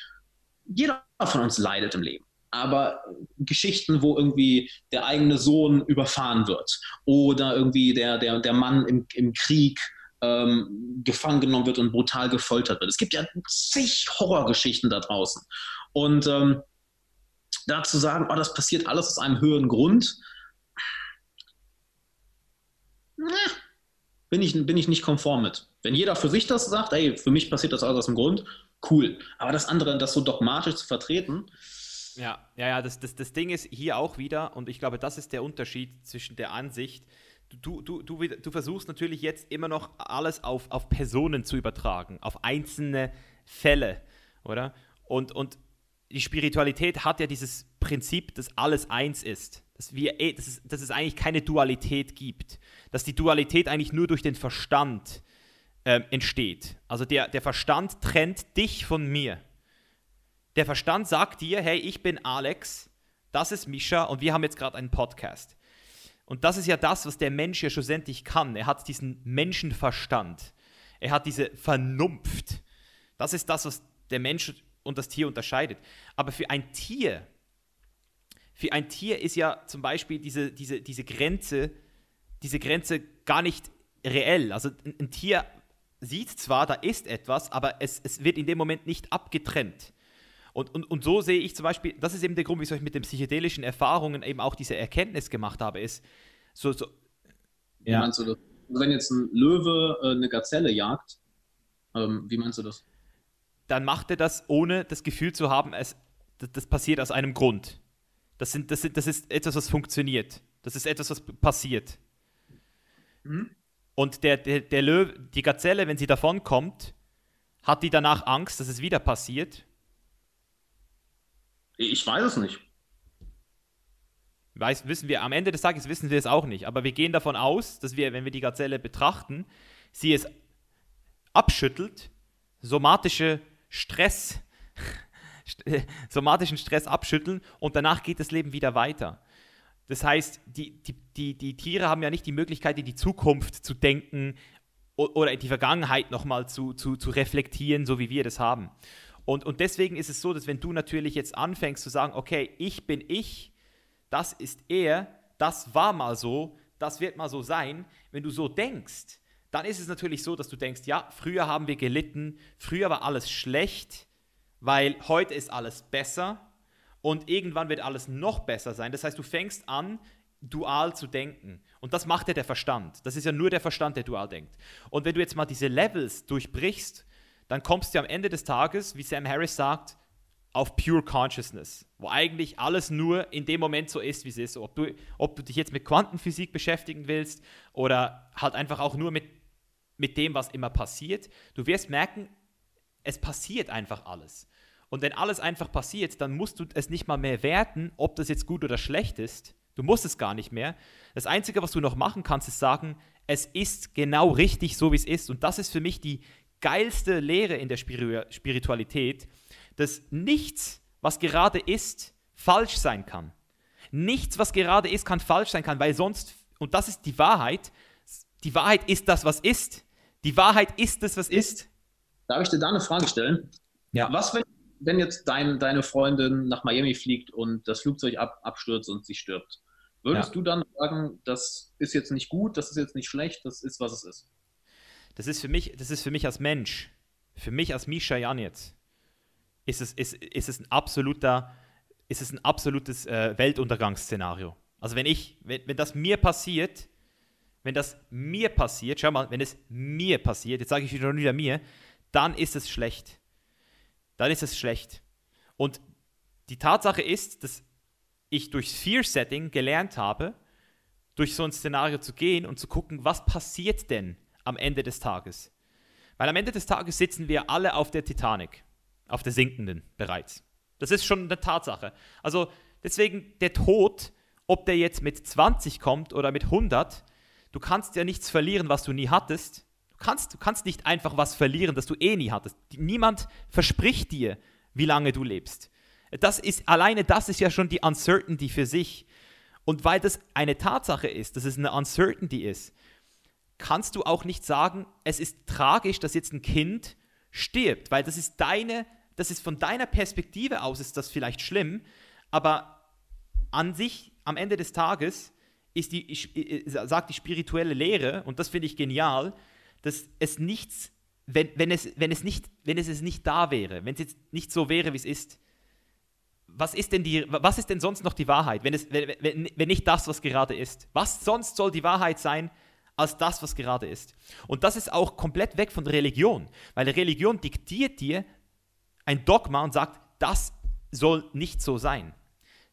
jeder von uns leidet im Leben. Aber Geschichten, wo irgendwie der eigene Sohn überfahren wird oder irgendwie der, der, der Mann im, im Krieg ähm, gefangen genommen wird und brutal gefoltert wird. Es gibt ja zig Horrorgeschichten da draußen. Und ähm, da zu sagen, oh, das passiert alles aus einem höheren Grund, bin ich, bin ich nicht konform mit. Wenn jeder für sich das sagt, ey, für mich passiert das alles aus dem Grund, cool. Aber das andere, das so dogmatisch zu vertreten. Ja, ja, ja, das, das, das Ding ist hier auch wieder, und ich glaube, das ist der Unterschied zwischen der Ansicht. Du, du, du, du versuchst natürlich jetzt immer noch alles auf, auf Personen zu übertragen, auf einzelne Fälle, oder? Und, und die Spiritualität hat ja dieses Prinzip, dass alles eins ist. Dass, wir, eh, dass, es, dass es eigentlich keine Dualität gibt. Dass die Dualität eigentlich nur durch den Verstand ähm, entsteht. Also der, der Verstand trennt dich von mir. Der Verstand sagt dir, hey, ich bin Alex, das ist Misha und wir haben jetzt gerade einen Podcast. Und das ist ja das, was der Mensch ja schlussendlich kann. Er hat diesen Menschenverstand. Er hat diese Vernunft. Das ist das, was der Mensch und das Tier unterscheidet. Aber für ein Tier, für ein Tier ist ja zum Beispiel diese, diese, diese Grenze, diese Grenze gar nicht reell. Also ein, ein Tier sieht zwar, da ist etwas, aber es, es wird in dem Moment nicht abgetrennt. Und, und, und so sehe ich zum Beispiel, das ist eben der Grund, wieso ich mit den psychedelischen Erfahrungen eben auch diese Erkenntnis gemacht habe, ist so, so wie ja. meinst du das? Also wenn jetzt ein Löwe äh, eine Gazelle jagt, ähm, wie meinst du das? Dann macht er das, ohne das Gefühl zu haben, es, das, passiert aus einem Grund. Das, sind, das, sind, das ist etwas, was funktioniert. Das ist etwas, was passiert. Mhm. Und der, der, der Löwe, die Gazelle, wenn sie davon kommt, hat die danach Angst, dass es wieder passiert? Ich weiß es nicht. Weiß, wissen wir, am Ende des Tages wissen wir es auch nicht. Aber wir gehen davon aus, dass wir, wenn wir die Gazelle betrachten, sie es abschüttelt, somatische Stress, somatischen Stress abschütteln und danach geht das Leben wieder weiter. Das heißt, die, die, die, die Tiere haben ja nicht die Möglichkeit, in die Zukunft zu denken oder in die Vergangenheit nochmal zu, zu, zu reflektieren, so wie wir das haben. Und, und deswegen ist es so, dass wenn du natürlich jetzt anfängst zu sagen, okay, ich bin ich, das ist er, das war mal so, das wird mal so sein, wenn du so denkst, dann ist es natürlich so, dass du denkst, ja, früher haben wir gelitten, früher war alles schlecht, weil heute ist alles besser und irgendwann wird alles noch besser sein. Das heißt, du fängst an, dual zu denken. Und das macht ja der Verstand. Das ist ja nur der Verstand, der dual denkt. Und wenn du jetzt mal diese Levels durchbrichst, dann kommst du am Ende des Tages, wie Sam Harris sagt, auf Pure Consciousness, wo eigentlich alles nur in dem Moment so ist, wie es ist. Ob du, ob du dich jetzt mit Quantenphysik beschäftigen willst oder halt einfach auch nur mit, mit dem, was immer passiert, du wirst merken, es passiert einfach alles. Und wenn alles einfach passiert, dann musst du es nicht mal mehr werten, ob das jetzt gut oder schlecht ist. Du musst es gar nicht mehr. Das Einzige, was du noch machen kannst, ist sagen, es ist genau richtig so, wie es ist. Und das ist für mich die geilste Lehre in der Spiritualität, dass nichts, was gerade ist, falsch sein kann. Nichts, was gerade ist, kann falsch sein kann, weil sonst, und das ist die Wahrheit, die Wahrheit ist das, was ist. Die Wahrheit ist das, was ist. Darf ich dir da eine Frage stellen? Ja. Was, wenn, wenn jetzt dein, deine Freundin nach Miami fliegt und das Flugzeug ab, abstürzt und sie stirbt? Würdest ja. du dann sagen, das ist jetzt nicht gut, das ist jetzt nicht schlecht, das ist, was es ist? Das ist für mich, das ist für mich als Mensch, für mich als Misha Jan jetzt, ist es, ist, ist es ein absoluter, ist es ein absolutes äh, Weltuntergangsszenario. Also wenn ich, wenn, wenn das mir passiert, wenn das mir passiert, schau mal, wenn es mir passiert, jetzt sage ich wieder, wieder mir, dann ist es schlecht. Dann ist es schlecht. Und die Tatsache ist, dass ich durchs Fear-Setting gelernt habe, durch so ein Szenario zu gehen und zu gucken, was passiert denn am Ende des Tages. Weil am Ende des Tages sitzen wir alle auf der Titanic auf der sinkenden bereits. Das ist schon eine Tatsache. Also deswegen der Tod, ob der jetzt mit 20 kommt oder mit 100, du kannst ja nichts verlieren, was du nie hattest. Du kannst, du kannst nicht einfach was verlieren, das du eh nie hattest. Niemand verspricht dir, wie lange du lebst. Das ist, alleine das ist ja schon die Uncertainty für sich. Und weil das eine Tatsache ist, dass es eine Uncertainty ist, kannst du auch nicht sagen, es ist tragisch, dass jetzt ein Kind stirbt, weil das ist deine das ist von deiner Perspektive aus ist das vielleicht schlimm, aber an sich, am Ende des Tages, ist die, sagt die spirituelle Lehre, und das finde ich genial, dass es nichts, wenn, wenn, es, wenn, es nicht, wenn es nicht da wäre, wenn es jetzt nicht so wäre, wie es ist, was ist denn, die, was ist denn sonst noch die Wahrheit, wenn, es, wenn, wenn, wenn nicht das, was gerade ist? Was sonst soll die Wahrheit sein, als das, was gerade ist? Und das ist auch komplett weg von Religion, weil Religion diktiert dir, ein Dogma und sagt, das soll nicht so sein.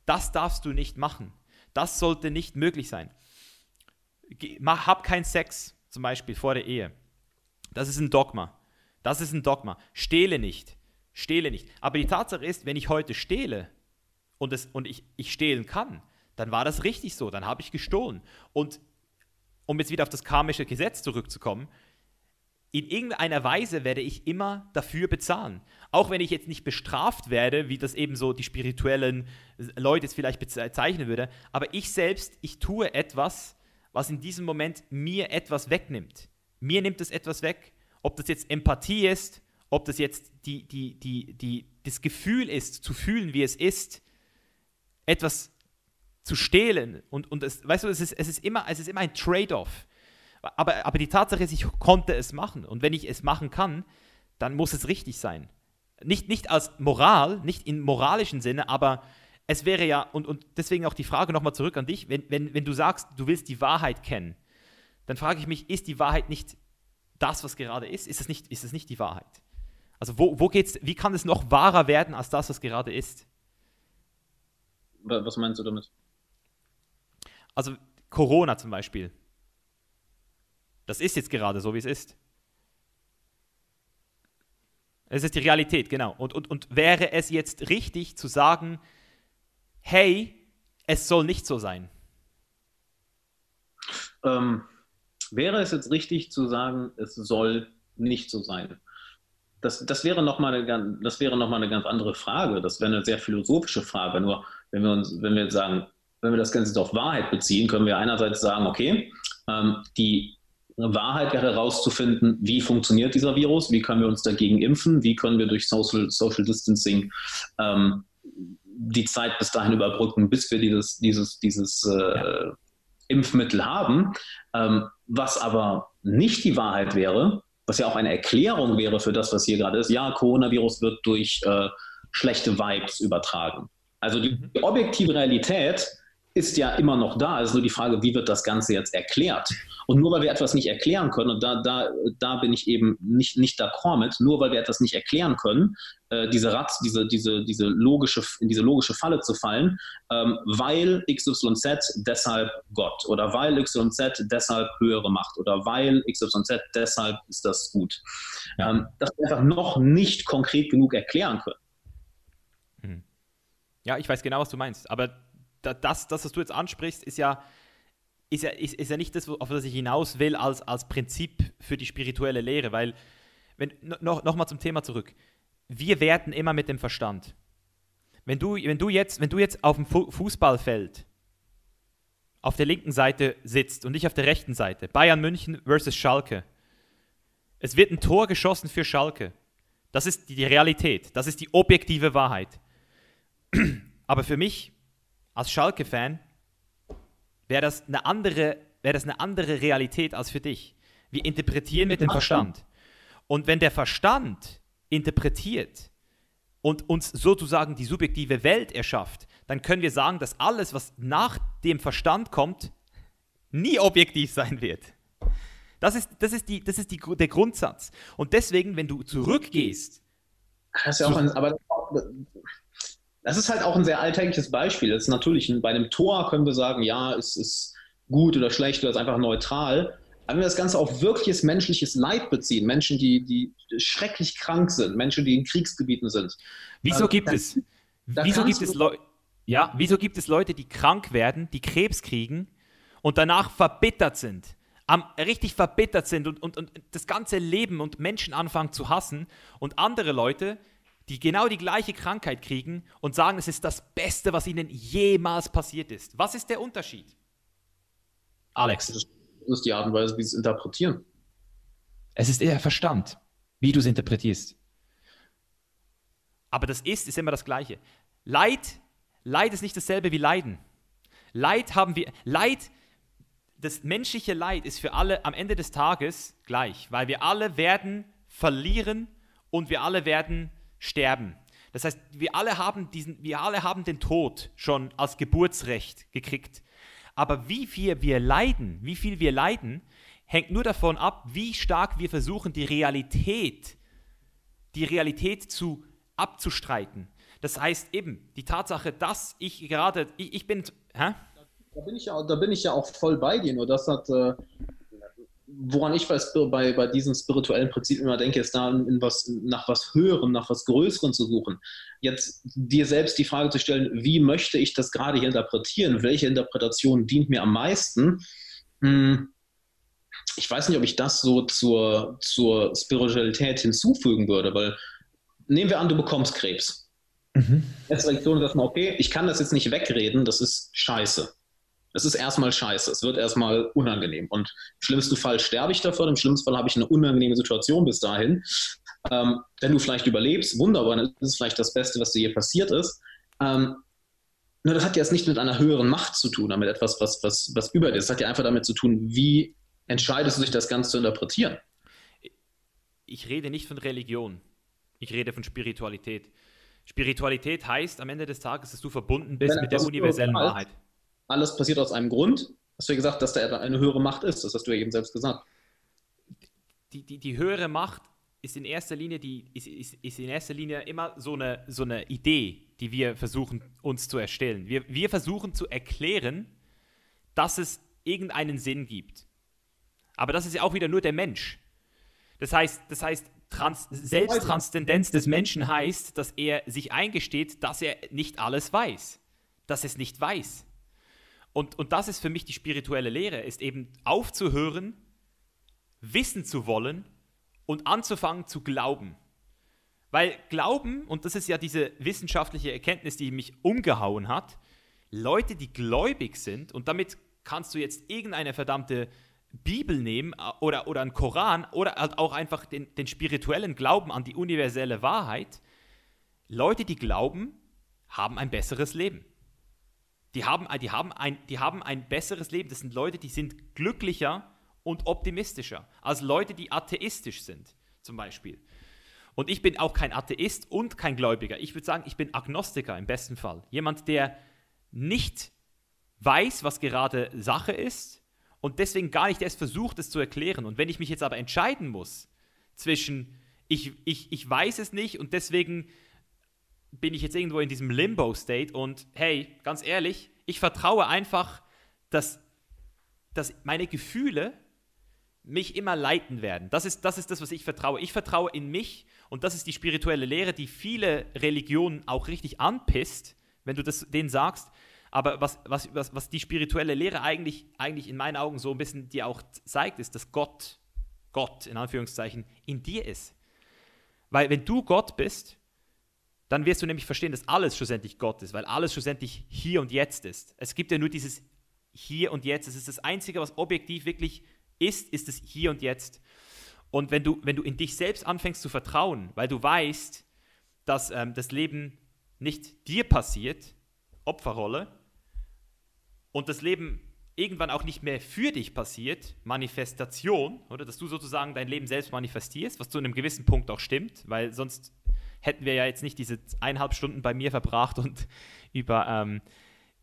Das darfst du nicht machen. Das sollte nicht möglich sein. Hab keinen Sex, zum Beispiel vor der Ehe. Das ist ein Dogma. Das ist ein Dogma. Stehle nicht. Stehle nicht. Aber die Tatsache ist, wenn ich heute stehle und, es, und ich, ich stehlen kann, dann war das richtig so. Dann habe ich gestohlen. Und um jetzt wieder auf das karmische Gesetz zurückzukommen, in irgendeiner Weise werde ich immer dafür bezahlen. Auch wenn ich jetzt nicht bestraft werde, wie das eben so die spirituellen Leute jetzt vielleicht bezeichnen würde, aber ich selbst, ich tue etwas, was in diesem Moment mir etwas wegnimmt. Mir nimmt es etwas weg. Ob das jetzt Empathie ist, ob das jetzt die, die, die, die, das Gefühl ist, zu fühlen, wie es ist, etwas zu stehlen. Und, und es, weißt du, es ist, es, ist immer, es ist immer ein Trade-off. Aber, aber die Tatsache ist, ich konnte es machen. Und wenn ich es machen kann, dann muss es richtig sein. Nicht, nicht als Moral, nicht im moralischen Sinne, aber es wäre ja, und, und deswegen auch die Frage nochmal zurück an dich, wenn, wenn, wenn du sagst, du willst die Wahrheit kennen, dann frage ich mich, ist die Wahrheit nicht das, was gerade ist? Ist es nicht, ist es nicht die Wahrheit? Also wo, wo geht's, wie kann es noch wahrer werden als das, was gerade ist? Was meinst du damit? Also Corona zum Beispiel. Das ist jetzt gerade so, wie es ist. Es ist die Realität, genau. Und, und, und wäre es jetzt richtig zu sagen, hey, es soll nicht so sein? Ähm, wäre es jetzt richtig zu sagen, es soll nicht so sein? Das, das wäre nochmal eine, noch eine ganz andere Frage. Das wäre eine sehr philosophische Frage. Nur wenn wir uns, wenn wir sagen, wenn wir das Ganze auf Wahrheit beziehen, können wir einerseits sagen, okay, ähm, die Wahrheit wäre herauszufinden, wie funktioniert dieser Virus, wie können wir uns dagegen impfen, wie können wir durch Social, Social Distancing ähm, die Zeit bis dahin überbrücken, bis wir dieses, dieses, dieses äh, Impfmittel haben. Ähm, was aber nicht die Wahrheit wäre, was ja auch eine Erklärung wäre für das, was hier gerade ist, ja, Coronavirus wird durch äh, schlechte Vibes übertragen. Also die, die mhm. objektive Realität ist ja immer noch da. Es ist nur die Frage, wie wird das Ganze jetzt erklärt? Und nur weil wir etwas nicht erklären können, und da, da, da bin ich eben nicht, nicht d'accord mit, nur weil wir etwas nicht erklären können, äh, diese Rad, diese, diese, diese logische, in diese logische Falle zu fallen, ähm, weil XYZ deshalb Gott oder weil XYZ deshalb höhere Macht oder weil XYZ deshalb ist das gut. Ähm, dass wir einfach noch nicht konkret genug erklären können. Hm. Ja, ich weiß genau, was du meinst, aber das, das, was du jetzt ansprichst, ist ja, ist ja, ist, ist ja nicht das, auf das ich hinaus will, als, als Prinzip für die spirituelle Lehre, weil, wenn, noch, noch mal zum Thema zurück. Wir werten immer mit dem Verstand. Wenn du, wenn du, jetzt, wenn du jetzt auf dem Fußballfeld auf der linken Seite sitzt und ich auf der rechten Seite, Bayern München versus Schalke, es wird ein Tor geschossen für Schalke. Das ist die Realität, das ist die objektive Wahrheit. Aber für mich als Schalke-Fan wäre das, eine andere, das eine andere Realität als für dich. Wir interpretieren mit dem Verstand. Und wenn der Verstand interpretiert und uns sozusagen die subjektive Welt erschafft, dann können wir sagen, dass alles, was nach dem Verstand kommt, nie objektiv sein wird. Das ist, das ist, die, das ist die, der Grundsatz. Und deswegen, wenn du zurückgehst. Das ist ja auch ein, aber das ist halt auch ein sehr alltägliches Beispiel. Das ist natürlich bei einem Tor können wir sagen, ja, es ist gut oder schlecht oder es ist einfach neutral. Aber wenn wir das Ganze auf wirkliches menschliches Leid beziehen, Menschen, die, die schrecklich krank sind, Menschen, die in Kriegsgebieten sind. Wieso gibt dann, es, wieso gibt es Leute, ja, wieso gibt es Leute, die krank werden, die Krebs kriegen und danach verbittert sind? Am, richtig verbittert sind und, und, und das ganze Leben und Menschen anfangen zu hassen und andere Leute, die genau die gleiche Krankheit kriegen und sagen, es ist das Beste, was ihnen jemals passiert ist. Was ist der Unterschied? Alex. Das ist die Art und Weise, wie sie es interpretieren. Es ist eher Verstand, wie du es interpretierst. Aber das ist, ist immer das Gleiche. Leid, Leid ist nicht dasselbe wie Leiden. Leid haben wir, Leid, das menschliche Leid ist für alle am Ende des Tages gleich, weil wir alle werden verlieren und wir alle werden sterben. Das heißt, wir alle haben, diesen, wir alle haben den Tod schon als Geburtsrecht gekriegt. Aber wie viel wir leiden, wie viel wir leiden, hängt nur davon ab, wie stark wir versuchen, die Realität, die Realität zu abzustreiten. Das heißt eben, die Tatsache, dass ich gerade, ich, ich bin, hä? Da bin ich, ja, da bin ich ja auch voll bei dir, nur das hat, äh, woran ich bei, bei diesen spirituellen Prinzipien immer denke, ist da in was, nach was Höherem, nach was Größerem zu suchen. Jetzt dir selbst die Frage zu stellen, wie möchte ich das gerade hier interpretieren? Welche Interpretation dient mir am meisten? Hm, ich weiß nicht, ob ich das so zur, zur Spiritualität hinzufügen würde, weil nehmen wir an, du bekommst Krebs. Mhm. Jetzt Reaktion ist erstmal, okay, ich kann das jetzt nicht wegreden, das ist scheiße. Es ist erstmal scheiße, es wird erstmal unangenehm. Und im schlimmsten Fall sterbe ich davon, im schlimmsten Fall habe ich eine unangenehme Situation bis dahin. Ähm, wenn du vielleicht überlebst, wunderbar, dann ist es vielleicht das Beste, was dir je passiert ist. Ähm, nur das hat jetzt nicht mit einer höheren Macht zu tun, damit etwas, was, was, was über dir ist. Das hat ja einfach damit zu tun, wie entscheidest du dich, das Ganze zu interpretieren. Ich rede nicht von Religion, ich rede von Spiritualität. Spiritualität heißt am Ende des Tages, dass du verbunden bist mit der universellen Wahrheit alles passiert aus einem Grund. Hast du ja gesagt, dass da eine höhere Macht ist. Das hast du ja eben selbst gesagt. Die, die, die höhere Macht ist in erster Linie die ist, ist, ist in erster Linie immer so eine, so eine Idee, die wir versuchen uns zu erstellen. Wir, wir versuchen zu erklären, dass es irgendeinen Sinn gibt. Aber das ist ja auch wieder nur der Mensch. Das heißt, das heißt Trans Selbsttranszendenz des Menschen heißt, dass er sich eingesteht, dass er nicht alles weiß, dass er es nicht weiß. Und, und das ist für mich die spirituelle Lehre, ist eben aufzuhören, wissen zu wollen und anzufangen zu glauben. Weil Glauben, und das ist ja diese wissenschaftliche Erkenntnis, die mich umgehauen hat, Leute, die gläubig sind, und damit kannst du jetzt irgendeine verdammte Bibel nehmen äh, oder, oder einen Koran oder halt auch einfach den, den spirituellen Glauben an die universelle Wahrheit, Leute, die glauben, haben ein besseres Leben. Die haben, die, haben ein, die haben ein besseres Leben. Das sind Leute, die sind glücklicher und optimistischer als Leute, die atheistisch sind, zum Beispiel. Und ich bin auch kein Atheist und kein Gläubiger. Ich würde sagen, ich bin Agnostiker im besten Fall. Jemand, der nicht weiß, was gerade Sache ist und deswegen gar nicht erst versucht, es zu erklären. Und wenn ich mich jetzt aber entscheiden muss zwischen, ich, ich, ich weiß es nicht und deswegen bin ich jetzt irgendwo in diesem Limbo-State und hey, ganz ehrlich, ich vertraue einfach, dass, dass meine Gefühle mich immer leiten werden. Das ist, das ist das, was ich vertraue. Ich vertraue in mich und das ist die spirituelle Lehre, die viele Religionen auch richtig anpisst, wenn du das denen sagst. Aber was, was, was, was die spirituelle Lehre eigentlich, eigentlich in meinen Augen so ein bisschen dir auch zeigt, ist, dass Gott, Gott in Anführungszeichen, in dir ist. Weil wenn du Gott bist, dann wirst du nämlich verstehen, dass alles schlussendlich Gott ist, weil alles schlussendlich hier und jetzt ist. Es gibt ja nur dieses Hier und Jetzt. Es ist das Einzige, was objektiv wirklich ist, ist es Hier und Jetzt. Und wenn du, wenn du in dich selbst anfängst zu vertrauen, weil du weißt, dass ähm, das Leben nicht dir passiert, Opferrolle, und das Leben irgendwann auch nicht mehr für dich passiert, Manifestation, oder dass du sozusagen dein Leben selbst manifestierst, was zu einem gewissen Punkt auch stimmt, weil sonst hätten wir ja jetzt nicht diese eineinhalb Stunden bei mir verbracht und über ähm,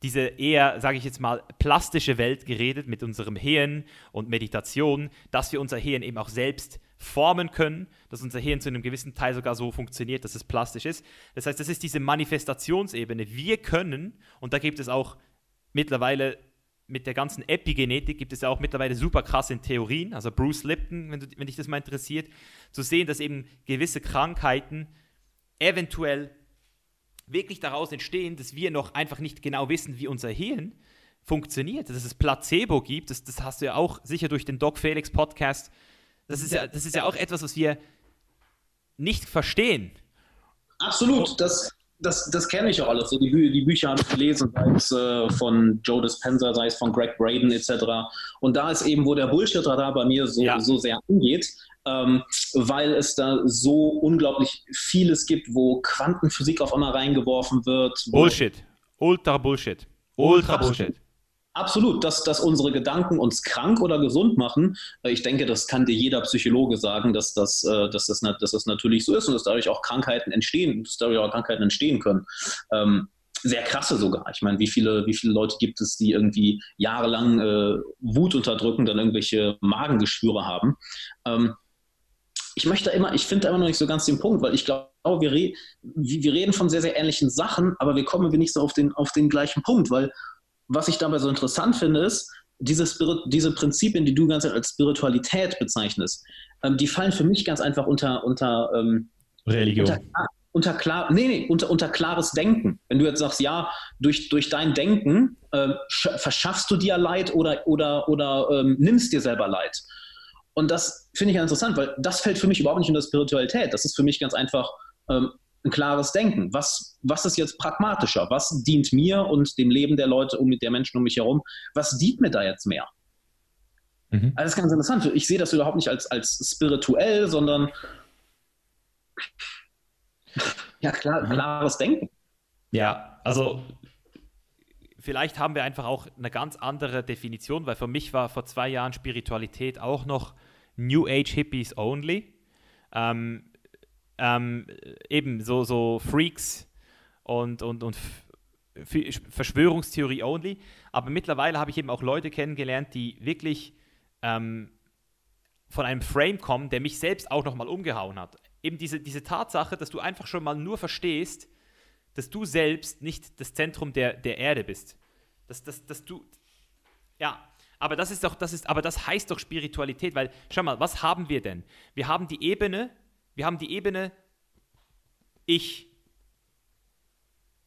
diese eher, sage ich jetzt mal, plastische Welt geredet mit unserem Hirn und Meditation, dass wir unser Hirn eben auch selbst formen können, dass unser Hirn zu einem gewissen Teil sogar so funktioniert, dass es plastisch ist. Das heißt, das ist diese Manifestationsebene. Wir können, und da gibt es auch mittlerweile mit der ganzen Epigenetik gibt es ja auch mittlerweile super krasse Theorien, also Bruce Lipton, wenn, du, wenn dich das mal interessiert, zu sehen, dass eben gewisse Krankheiten eventuell wirklich daraus entstehen, dass wir noch einfach nicht genau wissen, wie unser Hirn funktioniert, dass es Placebo gibt, das, das hast du ja auch sicher durch den Doc Felix Podcast, das ist ja, das ist ja auch etwas, was wir nicht verstehen. Absolut, das, das, das kenne ich auch alles. So die, die Bücher habe ich gelesen, sei es äh, von Joe Dispenza, sei es von Greg Braden etc. Und da ist eben, wo der Bullshit-Radar bei mir so, ja. so sehr angeht, ähm, weil es da so unglaublich vieles gibt, wo Quantenphysik auf einmal reingeworfen wird. Bullshit. Ultra Bullshit. Ultra Bullshit. Absolut, dass, dass unsere Gedanken uns krank oder gesund machen. Äh, ich denke, das kann dir jeder Psychologe sagen, dass das, äh, dass das, dass das natürlich so ist und dass dadurch auch Krankheiten entstehen, dass dadurch auch Krankheiten entstehen können. Ähm, sehr krasse sogar. Ich meine, wie viele, wie viele Leute gibt es, die irgendwie jahrelang äh, Wut unterdrücken, dann irgendwelche Magengeschwüre haben. Ähm, ich möchte immer, ich finde immer noch nicht so ganz den Punkt, weil ich glaube, wir, re wir reden von sehr, sehr ähnlichen Sachen, aber wir kommen nicht so auf den, auf den gleichen Punkt, weil was ich dabei so interessant finde, ist, diese, Spirit, diese Prinzipien, die du ganz als Spiritualität bezeichnest, ähm, die fallen für mich ganz einfach unter, unter ähm, Religion. Unter, unter, klar, nee, nee, unter, unter klares Denken. Wenn du jetzt sagst, ja, durch, durch dein Denken äh, verschaffst du dir Leid oder, oder, oder ähm, nimmst dir selber Leid. Und das finde ich ja interessant, weil das fällt für mich überhaupt nicht unter Spiritualität. Das ist für mich ganz einfach ähm, ein klares Denken. Was, was ist jetzt pragmatischer? Was dient mir und dem Leben der Leute und der Menschen um mich herum? Was dient mir da jetzt mehr? Mhm. Also das ist ganz interessant. Ich sehe das überhaupt nicht als, als spirituell, sondern ja, klar, mhm. klares Denken. Ja, also vielleicht haben wir einfach auch eine ganz andere Definition, weil für mich war vor zwei Jahren Spiritualität auch noch New Age Hippies only. Ähm, ähm, eben so, so Freaks und, und, und Verschwörungstheorie only. Aber mittlerweile habe ich eben auch Leute kennengelernt, die wirklich ähm, von einem Frame kommen, der mich selbst auch nochmal umgehauen hat. Eben diese, diese Tatsache, dass du einfach schon mal nur verstehst, dass du selbst nicht das Zentrum der, der Erde bist. Dass, dass, dass du, ja, aber das ist doch, das ist, aber das heißt doch Spiritualität, weil, schau mal, was haben wir denn? Wir haben die Ebene, wir haben die Ebene Ich.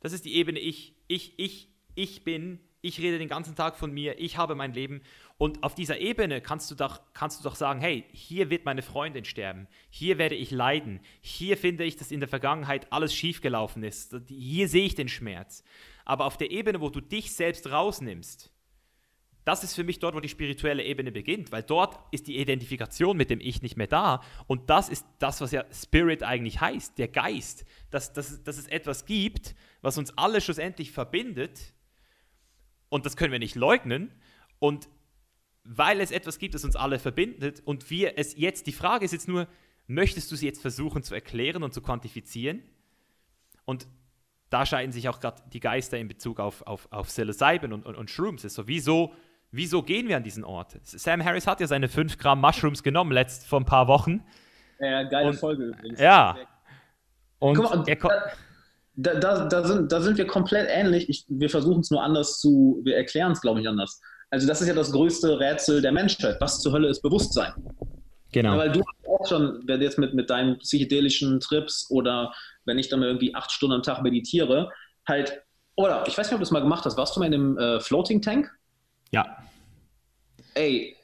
Das ist die Ebene Ich. Ich, ich, ich bin, ich rede den ganzen Tag von mir, ich habe mein Leben. Und auf dieser Ebene kannst du doch, kannst du doch sagen, hey, hier wird meine Freundin sterben, hier werde ich leiden, hier finde ich, dass in der Vergangenheit alles schiefgelaufen ist, hier sehe ich den Schmerz. Aber auf der Ebene, wo du dich selbst rausnimmst, das ist für mich dort, wo die spirituelle Ebene beginnt, weil dort ist die Identifikation mit dem Ich nicht mehr da. Und das ist das, was ja Spirit eigentlich heißt, der Geist. Dass, dass, dass es etwas gibt, was uns alle schlussendlich verbindet. Und das können wir nicht leugnen. Und weil es etwas gibt, das uns alle verbindet und wir es jetzt, die Frage ist jetzt nur, möchtest du sie jetzt versuchen zu erklären und zu quantifizieren? Und da scheiden sich auch gerade die Geister in Bezug auf, auf, auf Psilocybin und, und, und Shrooms. Ist so, wieso, wieso gehen wir an diesen Ort? Sam Harris hat ja seine 5 Gramm Mushrooms genommen, letzt vor ein paar Wochen. Ja, geile und, Folge übrigens. Ja. Und, mal, da, da, da, sind, da sind wir komplett ähnlich. Ich, wir versuchen es nur anders zu, wir erklären es, glaube ich, anders. Also das ist ja das größte Rätsel der Menschheit. Was zur Hölle ist Bewusstsein? Genau. Ja, weil du auch schon, wenn jetzt mit, mit deinen psychedelischen Trips oder wenn ich dann irgendwie acht Stunden am Tag meditiere, halt, oder ich weiß nicht, ob du das mal gemacht hast, warst du mal in dem äh, Floating Tank? Ja. Ey,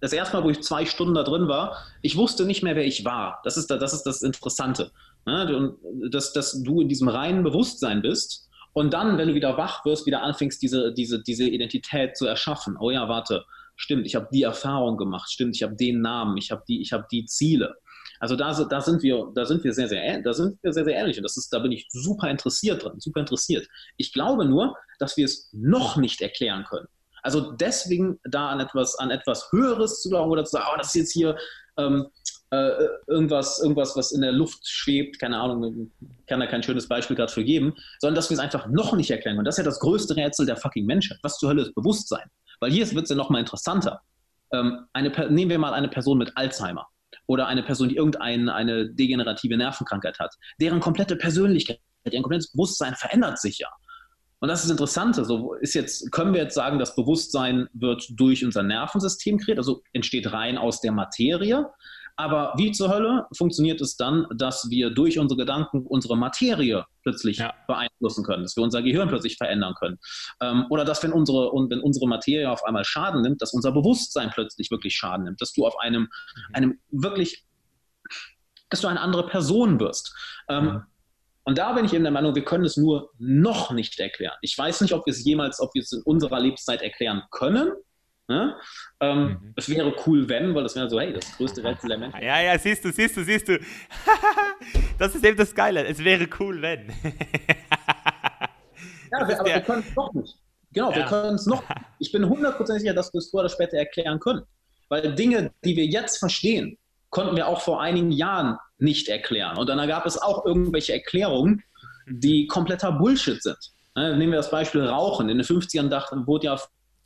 das erste Mal, wo ich zwei Stunden da drin war, ich wusste nicht mehr, wer ich war. Das ist, das, ist das Interessante. Ne? Dass, dass du in diesem reinen Bewusstsein bist und dann, wenn du wieder wach wirst, wieder anfängst, diese, diese, diese Identität zu erschaffen. Oh ja, warte, stimmt, ich habe die Erfahrung gemacht, stimmt, ich habe den Namen, ich habe die, hab die Ziele. Also da, da, sind wir, da sind wir sehr, sehr, da sind wir sehr, sehr ehrlich und das ist, da bin ich super interessiert dran, super interessiert. Ich glaube nur, dass wir es noch nicht erklären können. Also deswegen da an etwas, an etwas Höheres zu glauben oder zu sagen, oh, das ist jetzt hier ähm, äh, irgendwas, irgendwas, was in der Luft schwebt, keine Ahnung, kann da kein schönes Beispiel gerade für geben, sondern dass wir es einfach noch nicht erklären können. Das ist ja das größte Rätsel der fucking Menschheit. Was zur Hölle ist Bewusstsein? Weil hier wird es ja noch mal interessanter. Ähm, eine, nehmen wir mal eine Person mit Alzheimer oder eine Person, die irgendeine eine degenerative Nervenkrankheit hat. Deren komplette Persönlichkeit, deren komplettes Bewusstsein verändert sich ja. Und das ist interessant. So ist jetzt, können wir jetzt sagen, das Bewusstsein wird durch unser Nervensystem kreiert, also entsteht rein aus der Materie. Aber wie zur Hölle funktioniert es dann, dass wir durch unsere Gedanken unsere Materie plötzlich ja. beeinflussen können, dass wir unser Gehirn plötzlich verändern können? Ähm, oder dass, wenn unsere, wenn unsere Materie auf einmal Schaden nimmt, dass unser Bewusstsein plötzlich wirklich Schaden nimmt, dass du auf einem, mhm. einem wirklich, dass du eine andere Person wirst. Ähm, mhm. Und da bin ich eben der Meinung, wir können es nur noch nicht erklären. Ich weiß nicht, ob wir es jemals, ob wir es in unserer Lebenszeit erklären können. Ne? Ähm, mhm. Es wäre cool, wenn, weil das wäre so, hey, das größte Rätsel der Menschheit. Ja, ja, siehst du, siehst du, siehst du. das ist eben das Geile. Es wäre cool, wenn. ja, wir, aber der... wir können es noch nicht. Genau, ja. wir können es noch. Ich bin hundertprozentig sicher, dass wir es früher oder später erklären können. Weil Dinge, die wir jetzt verstehen, konnten wir auch vor einigen Jahren nicht erklären. Und dann gab es auch irgendwelche Erklärungen, die kompletter Bullshit sind. Ne, nehmen wir das Beispiel Rauchen. In den 50ern dachten, wurde ja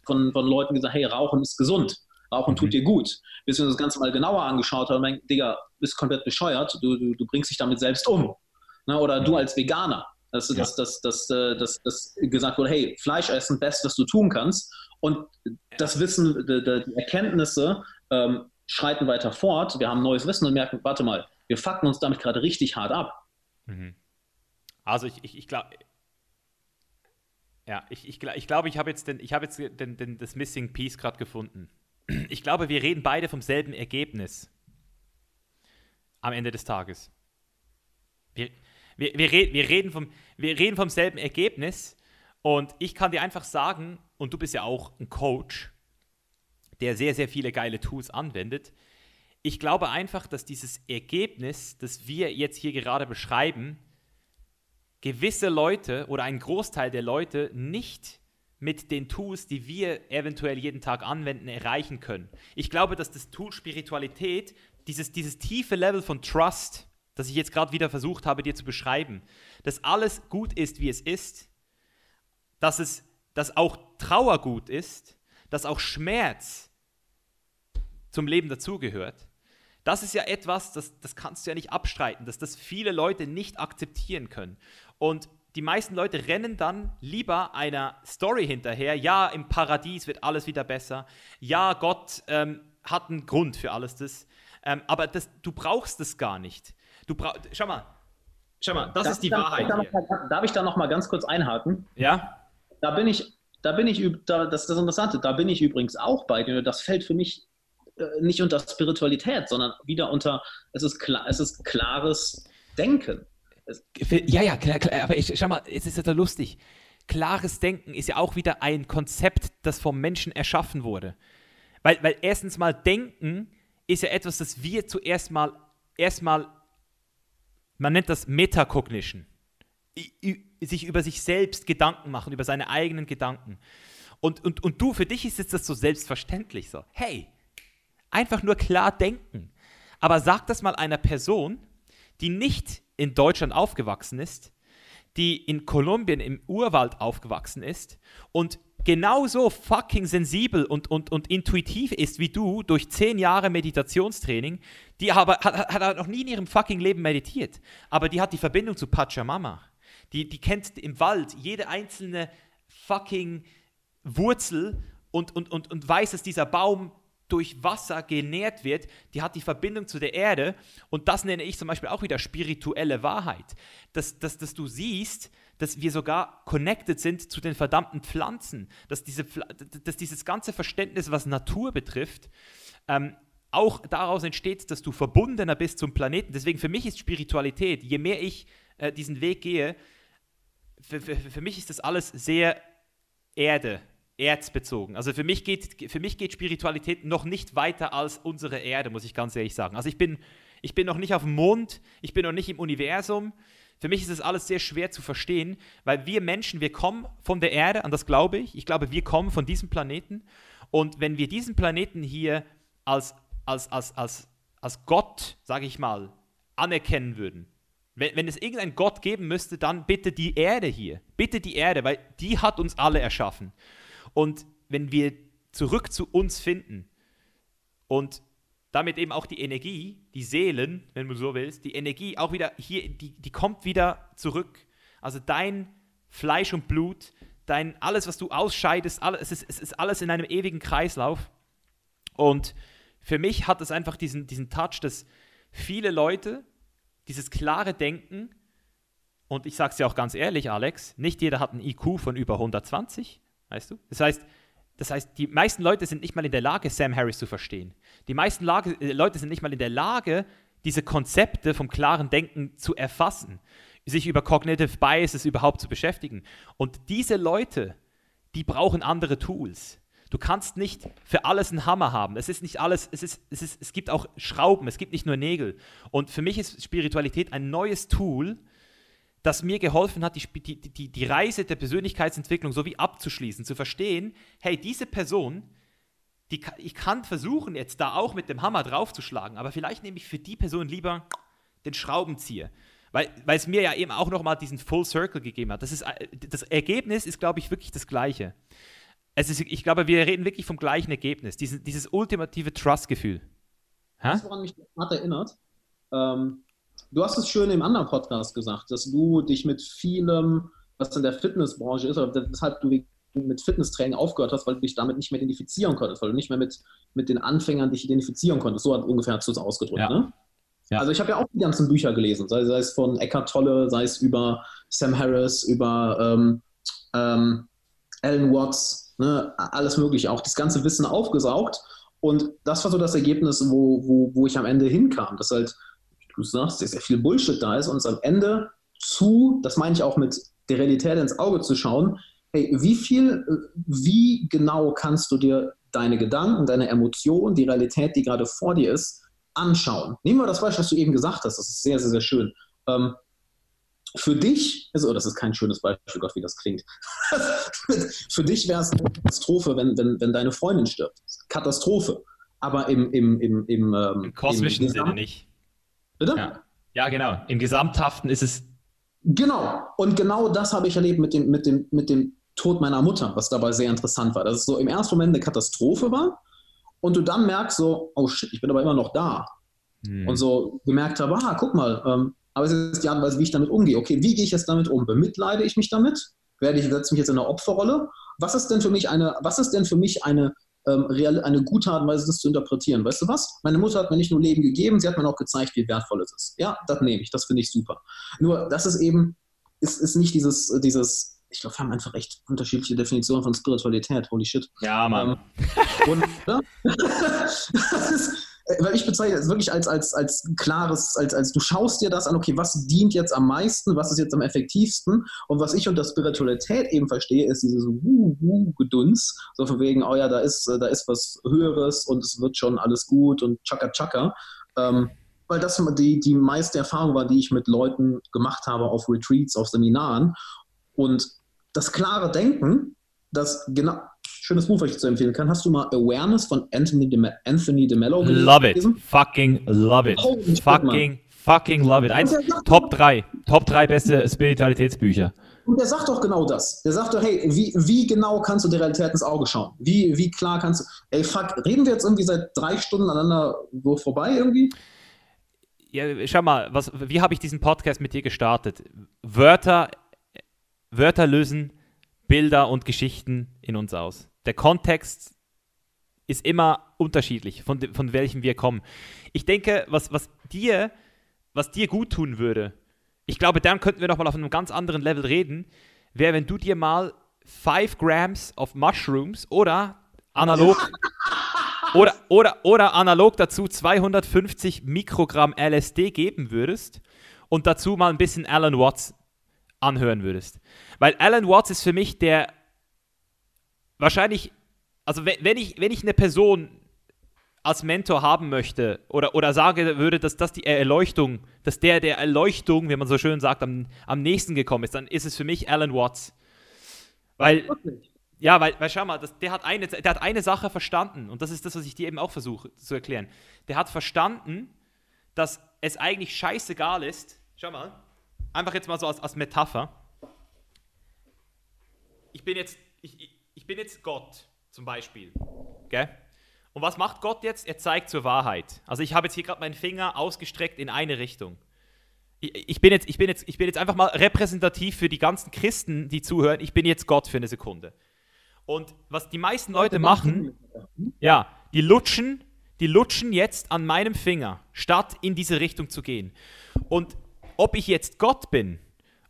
von, von Leuten gesagt, hey, Rauchen ist gesund. Rauchen mhm. tut dir gut. Bis wir uns das Ganze mal genauer angeschaut haben, mein Digga, bist komplett bescheuert, du, du, du bringst dich damit selbst um. Ne? Oder du als Veganer, dass, ja. dass, dass, dass, äh, dass, dass gesagt wurde, hey, Fleisch essen, best, was du tun kannst. Und das Wissen, die, die Erkenntnisse ähm, schreiten weiter fort. Wir haben neues Wissen und merken, warte mal, wir fucken uns damit gerade richtig hart ab. Mhm. Also ich, ich, ich glaube, ja, ich, ich, ich glaube, ich habe jetzt, den, ich hab jetzt den, den, das Missing Piece gerade gefunden. Ich glaube, wir reden beide vom selben Ergebnis am Ende des Tages. Wir, wir, wir, red, wir, reden vom, wir reden vom selben Ergebnis und ich kann dir einfach sagen, und du bist ja auch ein Coach, der sehr, sehr viele geile Tools anwendet. Ich glaube einfach, dass dieses Ergebnis, das wir jetzt hier gerade beschreiben, gewisse Leute oder ein Großteil der Leute nicht mit den Tools, die wir eventuell jeden Tag anwenden, erreichen können. Ich glaube, dass das Tool Spiritualität, dieses, dieses tiefe Level von Trust, das ich jetzt gerade wieder versucht habe, dir zu beschreiben, dass alles gut ist, wie es ist, dass, es, dass auch Trauer gut ist, dass auch Schmerz zum Leben dazugehört, das ist ja etwas, das, das kannst du ja nicht abstreiten, dass das viele Leute nicht akzeptieren können. Und die meisten Leute rennen dann lieber einer Story hinterher. Ja, im Paradies wird alles wieder besser. Ja, Gott ähm, hat einen Grund für alles das. Ähm, aber das, du brauchst es gar nicht. Du brauch, schau mal, schau mal, das darf ist die da, Wahrheit. Darf, darf, darf ich da noch mal ganz kurz einhaken? Ja. Da bin ich, da bin ich, da, das ist das Interessante, da bin ich übrigens auch bei dir. Das fällt für mich nicht unter Spiritualität, sondern wieder unter, es ist, klar, es ist klares Denken. Ja, ja, klar, klar, aber ich, schau mal, es ist ja lustig. Klares Denken ist ja auch wieder ein Konzept, das vom Menschen erschaffen wurde. Weil, weil erstens mal Denken ist ja etwas, das wir zuerst mal, erstmal, man nennt das Metacognition. Sich über sich selbst Gedanken machen, über seine eigenen Gedanken. Und, und, und du, für dich ist jetzt das so selbstverständlich so. Hey, einfach nur klar denken. Aber sag das mal einer Person, die nicht in Deutschland aufgewachsen ist, die in Kolumbien im Urwald aufgewachsen ist und genauso fucking sensibel und, und, und intuitiv ist wie du durch zehn Jahre Meditationstraining, die aber, hat, hat noch nie in ihrem fucking Leben meditiert, aber die hat die Verbindung zu Pachamama. Die, die kennt im Wald jede einzelne fucking Wurzel und, und, und, und weiß, dass dieser Baum durch Wasser genährt wird, die hat die Verbindung zu der Erde und das nenne ich zum Beispiel auch wieder spirituelle Wahrheit. Dass, dass, dass du siehst, dass wir sogar connected sind zu den verdammten Pflanzen, dass, diese, dass dieses ganze Verständnis, was Natur betrifft, ähm, auch daraus entsteht, dass du verbundener bist zum Planeten. Deswegen für mich ist Spiritualität, je mehr ich äh, diesen Weg gehe, für, für, für mich ist das alles sehr Erde, erzbezogen. Also für mich, geht, für mich geht Spiritualität noch nicht weiter als unsere Erde, muss ich ganz ehrlich sagen. Also ich bin, ich bin noch nicht auf dem Mond, ich bin noch nicht im Universum. Für mich ist das alles sehr schwer zu verstehen, weil wir Menschen, wir kommen von der Erde, an das glaube ich. Ich glaube, wir kommen von diesem Planeten. Und wenn wir diesen Planeten hier als, als, als, als, als Gott, sage ich mal, anerkennen würden, wenn, wenn es irgendeinen Gott geben müsste, dann bitte die Erde hier. Bitte die Erde, weil die hat uns alle erschaffen. Und wenn wir zurück zu uns finden und damit eben auch die Energie, die Seelen, wenn du so willst, die Energie auch wieder hier, die, die kommt wieder zurück. Also dein Fleisch und Blut, dein alles, was du ausscheidest, alles, es, ist, es ist alles in einem ewigen Kreislauf. Und für mich hat es einfach diesen, diesen Touch, dass viele Leute dieses klare Denken, und ich sage es ja auch ganz ehrlich, Alex, nicht jeder hat einen IQ von über 120, Weißt du? Das heißt, das heißt, die meisten Leute sind nicht mal in der Lage, Sam Harris zu verstehen. Die meisten Lage, äh, Leute sind nicht mal in der Lage, diese Konzepte vom klaren Denken zu erfassen, sich über Cognitive Biases überhaupt zu beschäftigen. Und diese Leute, die brauchen andere Tools. Du kannst nicht für alles einen Hammer haben. Es ist nicht alles, es, ist, es, ist, es gibt auch Schrauben, es gibt nicht nur Nägel. Und für mich ist Spiritualität ein neues Tool, das mir geholfen hat, die, die, die, Reise der Persönlichkeitsentwicklung so wie abzuschließen, zu verstehen, hey, diese Person, die, ich kann versuchen, jetzt da auch mit dem Hammer draufzuschlagen, aber vielleicht nehme ich für die Person lieber den Schraubenzieher. Weil, weil es mir ja eben auch nochmal diesen Full Circle gegeben hat. Das, ist, das Ergebnis ist, glaube ich, wirklich das gleiche. Es ist, ich glaube, wir reden wirklich vom gleichen Ergebnis. Dieses, dieses ultimative Trust-Gefühl. Das, woran mich das erinnert, ähm, Du hast es schön im anderen Podcast gesagt, dass du dich mit vielem, was in der Fitnessbranche ist, oder weshalb du mit Fitnesstraining aufgehört hast, weil du dich damit nicht mehr identifizieren konntest, weil du nicht mehr mit, mit den Anfängern dich identifizieren konntest. So hat ungefähr hast du es ausgedrückt. Ja. Ne? Ja. Also ich habe ja auch die ganzen Bücher gelesen, sei, sei, es von Eckhart Tolle, sei es über Sam Harris, über ähm, ähm, Alan Watts, ne? alles mögliche, auch das ganze Wissen aufgesaugt. Und das war so das Ergebnis, wo, wo, wo ich am Ende hinkam. Das halt, du sagst, sehr, sehr viel Bullshit da ist und es am Ende zu, das meine ich auch mit der Realität ins Auge zu schauen, hey, wie viel, wie genau kannst du dir deine Gedanken, deine Emotionen, die Realität, die gerade vor dir ist, anschauen? Nehmen wir das Beispiel, was du eben gesagt hast, das ist sehr, sehr, sehr schön. Ähm, für dich, also das ist kein schönes Beispiel, Gott, wie das klingt. für dich wäre es eine Katastrophe, wenn, wenn, wenn deine Freundin stirbt. Katastrophe. Aber im, im, im, im, ähm, Im kosmischen im Sinne nicht. Bitte? Ja. ja, genau. Im Gesamthaften ist es. Genau. Und genau das habe ich erlebt mit dem, mit, dem, mit dem Tod meiner Mutter, was dabei sehr interessant war. Dass es so im ersten Moment eine Katastrophe war und du dann merkst so, oh shit, ich bin aber immer noch da. Hm. Und so gemerkt habe, ah, guck mal, ähm, aber es ist die Art und Weise, wie ich damit umgehe. Okay, wie gehe ich jetzt damit um? Bemitleide ich mich damit? Werde ich, setze mich jetzt in eine Opferrolle? Was ist denn für mich eine, was ist denn für mich eine ähm, real, eine gute Art und Weise, das zu interpretieren. Weißt du was? Meine Mutter hat mir nicht nur Leben gegeben, sie hat mir auch gezeigt, wie wertvoll es ist. Ja, das nehme ich, das finde ich super. Nur, das ist eben, ist, ist nicht dieses, dieses, ich glaube, wir haben einfach echt unterschiedliche Definitionen von Spiritualität. Holy shit. Ja, Mann. Ähm, und, ja, das ist, weil ich bezeichne es wirklich als, als, als klares, als, als du schaust dir das an, okay, was dient jetzt am meisten, was ist jetzt am effektivsten? Und was ich unter Spiritualität eben verstehe, ist dieses Wuh-Wuh-Gedunst, so von wegen, oh ja, da ist, da ist was Höheres und es wird schon alles gut und tschakka tschakka. Ähm, weil das die, die meiste Erfahrung war, die ich mit Leuten gemacht habe auf Retreats, auf Seminaren. Und das klare Denken, das genau, schönes Buch, was ich zu empfehlen kann. Hast du mal Awareness von Anthony de, Anthony de Mello gelesen? Love it. Fucking love it. Oh, Fucking, fucking love it. Eins, Top 3. Top 3 beste Spiritualitätsbücher. Und der sagt doch genau das. Der sagt doch, hey, wie, wie genau kannst du der Realität ins Auge schauen? Wie, wie klar kannst du. Ey, fuck, reden wir jetzt irgendwie seit drei Stunden aneinander so vorbei irgendwie? Ja, schau mal, was, wie habe ich diesen Podcast mit dir gestartet? Wörter, Wörter lösen Bilder und Geschichten in uns aus. Der Kontext ist immer unterschiedlich, von, von welchem wir kommen. Ich denke, was, was, dir, was dir gut tun würde, ich glaube, dann könnten wir nochmal auf einem ganz anderen Level reden, wäre, wenn du dir mal 5 Grams of Mushrooms oder analog oder, oder, oder analog dazu 250 Mikrogramm LSD geben würdest und dazu mal ein bisschen Alan Watts anhören würdest. Weil Alan Watts ist für mich der wahrscheinlich, also wenn ich, wenn ich eine Person als Mentor haben möchte oder, oder sage würde, dass das die Erleuchtung, dass der der Erleuchtung, wie man so schön sagt, am, am nächsten gekommen ist, dann ist es für mich Alan Watts. Weil, ja, weil, weil schau mal, das, der, hat eine, der hat eine Sache verstanden und das ist das, was ich dir eben auch versuche zu erklären. Der hat verstanden, dass es eigentlich scheißegal ist, schau mal, einfach jetzt mal so als, als Metapher. Ich bin jetzt, ich, ich bin jetzt Gott zum Beispiel, gell? Und was macht Gott jetzt? Er zeigt zur Wahrheit. Also ich habe jetzt hier gerade meinen Finger ausgestreckt in eine Richtung. Ich, ich, bin jetzt, ich, bin jetzt, ich bin jetzt einfach mal repräsentativ für die ganzen Christen, die zuhören. Ich bin jetzt Gott für eine Sekunde. Und was die meisten Leute machen, ja, die lutschen, die lutschen jetzt an meinem Finger, statt in diese Richtung zu gehen. Und ob ich jetzt Gott bin,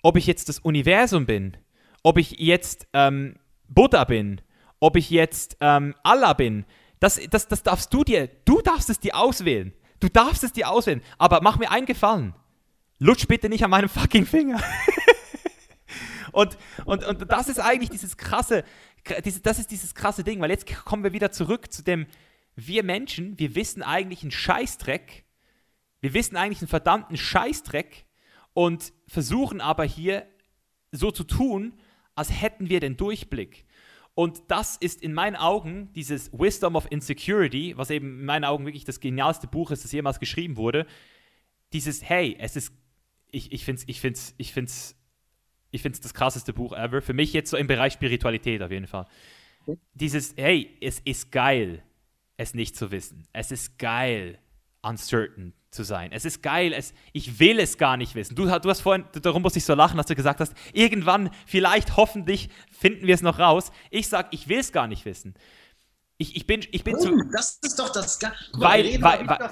ob ich jetzt das Universum bin, ob ich jetzt ähm, Buddha bin, ob ich jetzt ähm, Allah bin, das, das, das darfst du dir, du darfst es dir auswählen. Du darfst es dir auswählen. Aber mach mir einen Gefallen. Lutsch bitte nicht an meinem fucking Finger. und, und, und das ist eigentlich dieses krasse, das ist dieses krasse Ding, weil jetzt kommen wir wieder zurück zu dem, wir Menschen, wir wissen eigentlich einen Scheißdreck. Wir wissen eigentlich einen verdammten Scheißdreck und versuchen aber hier so zu tun, als hätten wir den Durchblick. Und das ist in meinen Augen dieses Wisdom of Insecurity, was eben in meinen Augen wirklich das genialste Buch ist, das jemals geschrieben wurde. Dieses, hey, es ist, ich, ich finde es, ich find's, ich find's, ich find's das krasseste Buch ever. Für mich jetzt so im Bereich Spiritualität auf jeden Fall. Dieses, hey, es ist geil, es nicht zu wissen. Es ist geil, uncertain zu sein. Es ist geil, es, ich will es gar nicht wissen. Du, du hast vorhin, darum musste ich so lachen, dass du gesagt hast, irgendwann, vielleicht, hoffentlich finden wir es noch raus. Ich sage, ich will es gar nicht wissen. Ich, ich bin, ich bin oh, zu. Das ist doch das. Weil, weil, weil,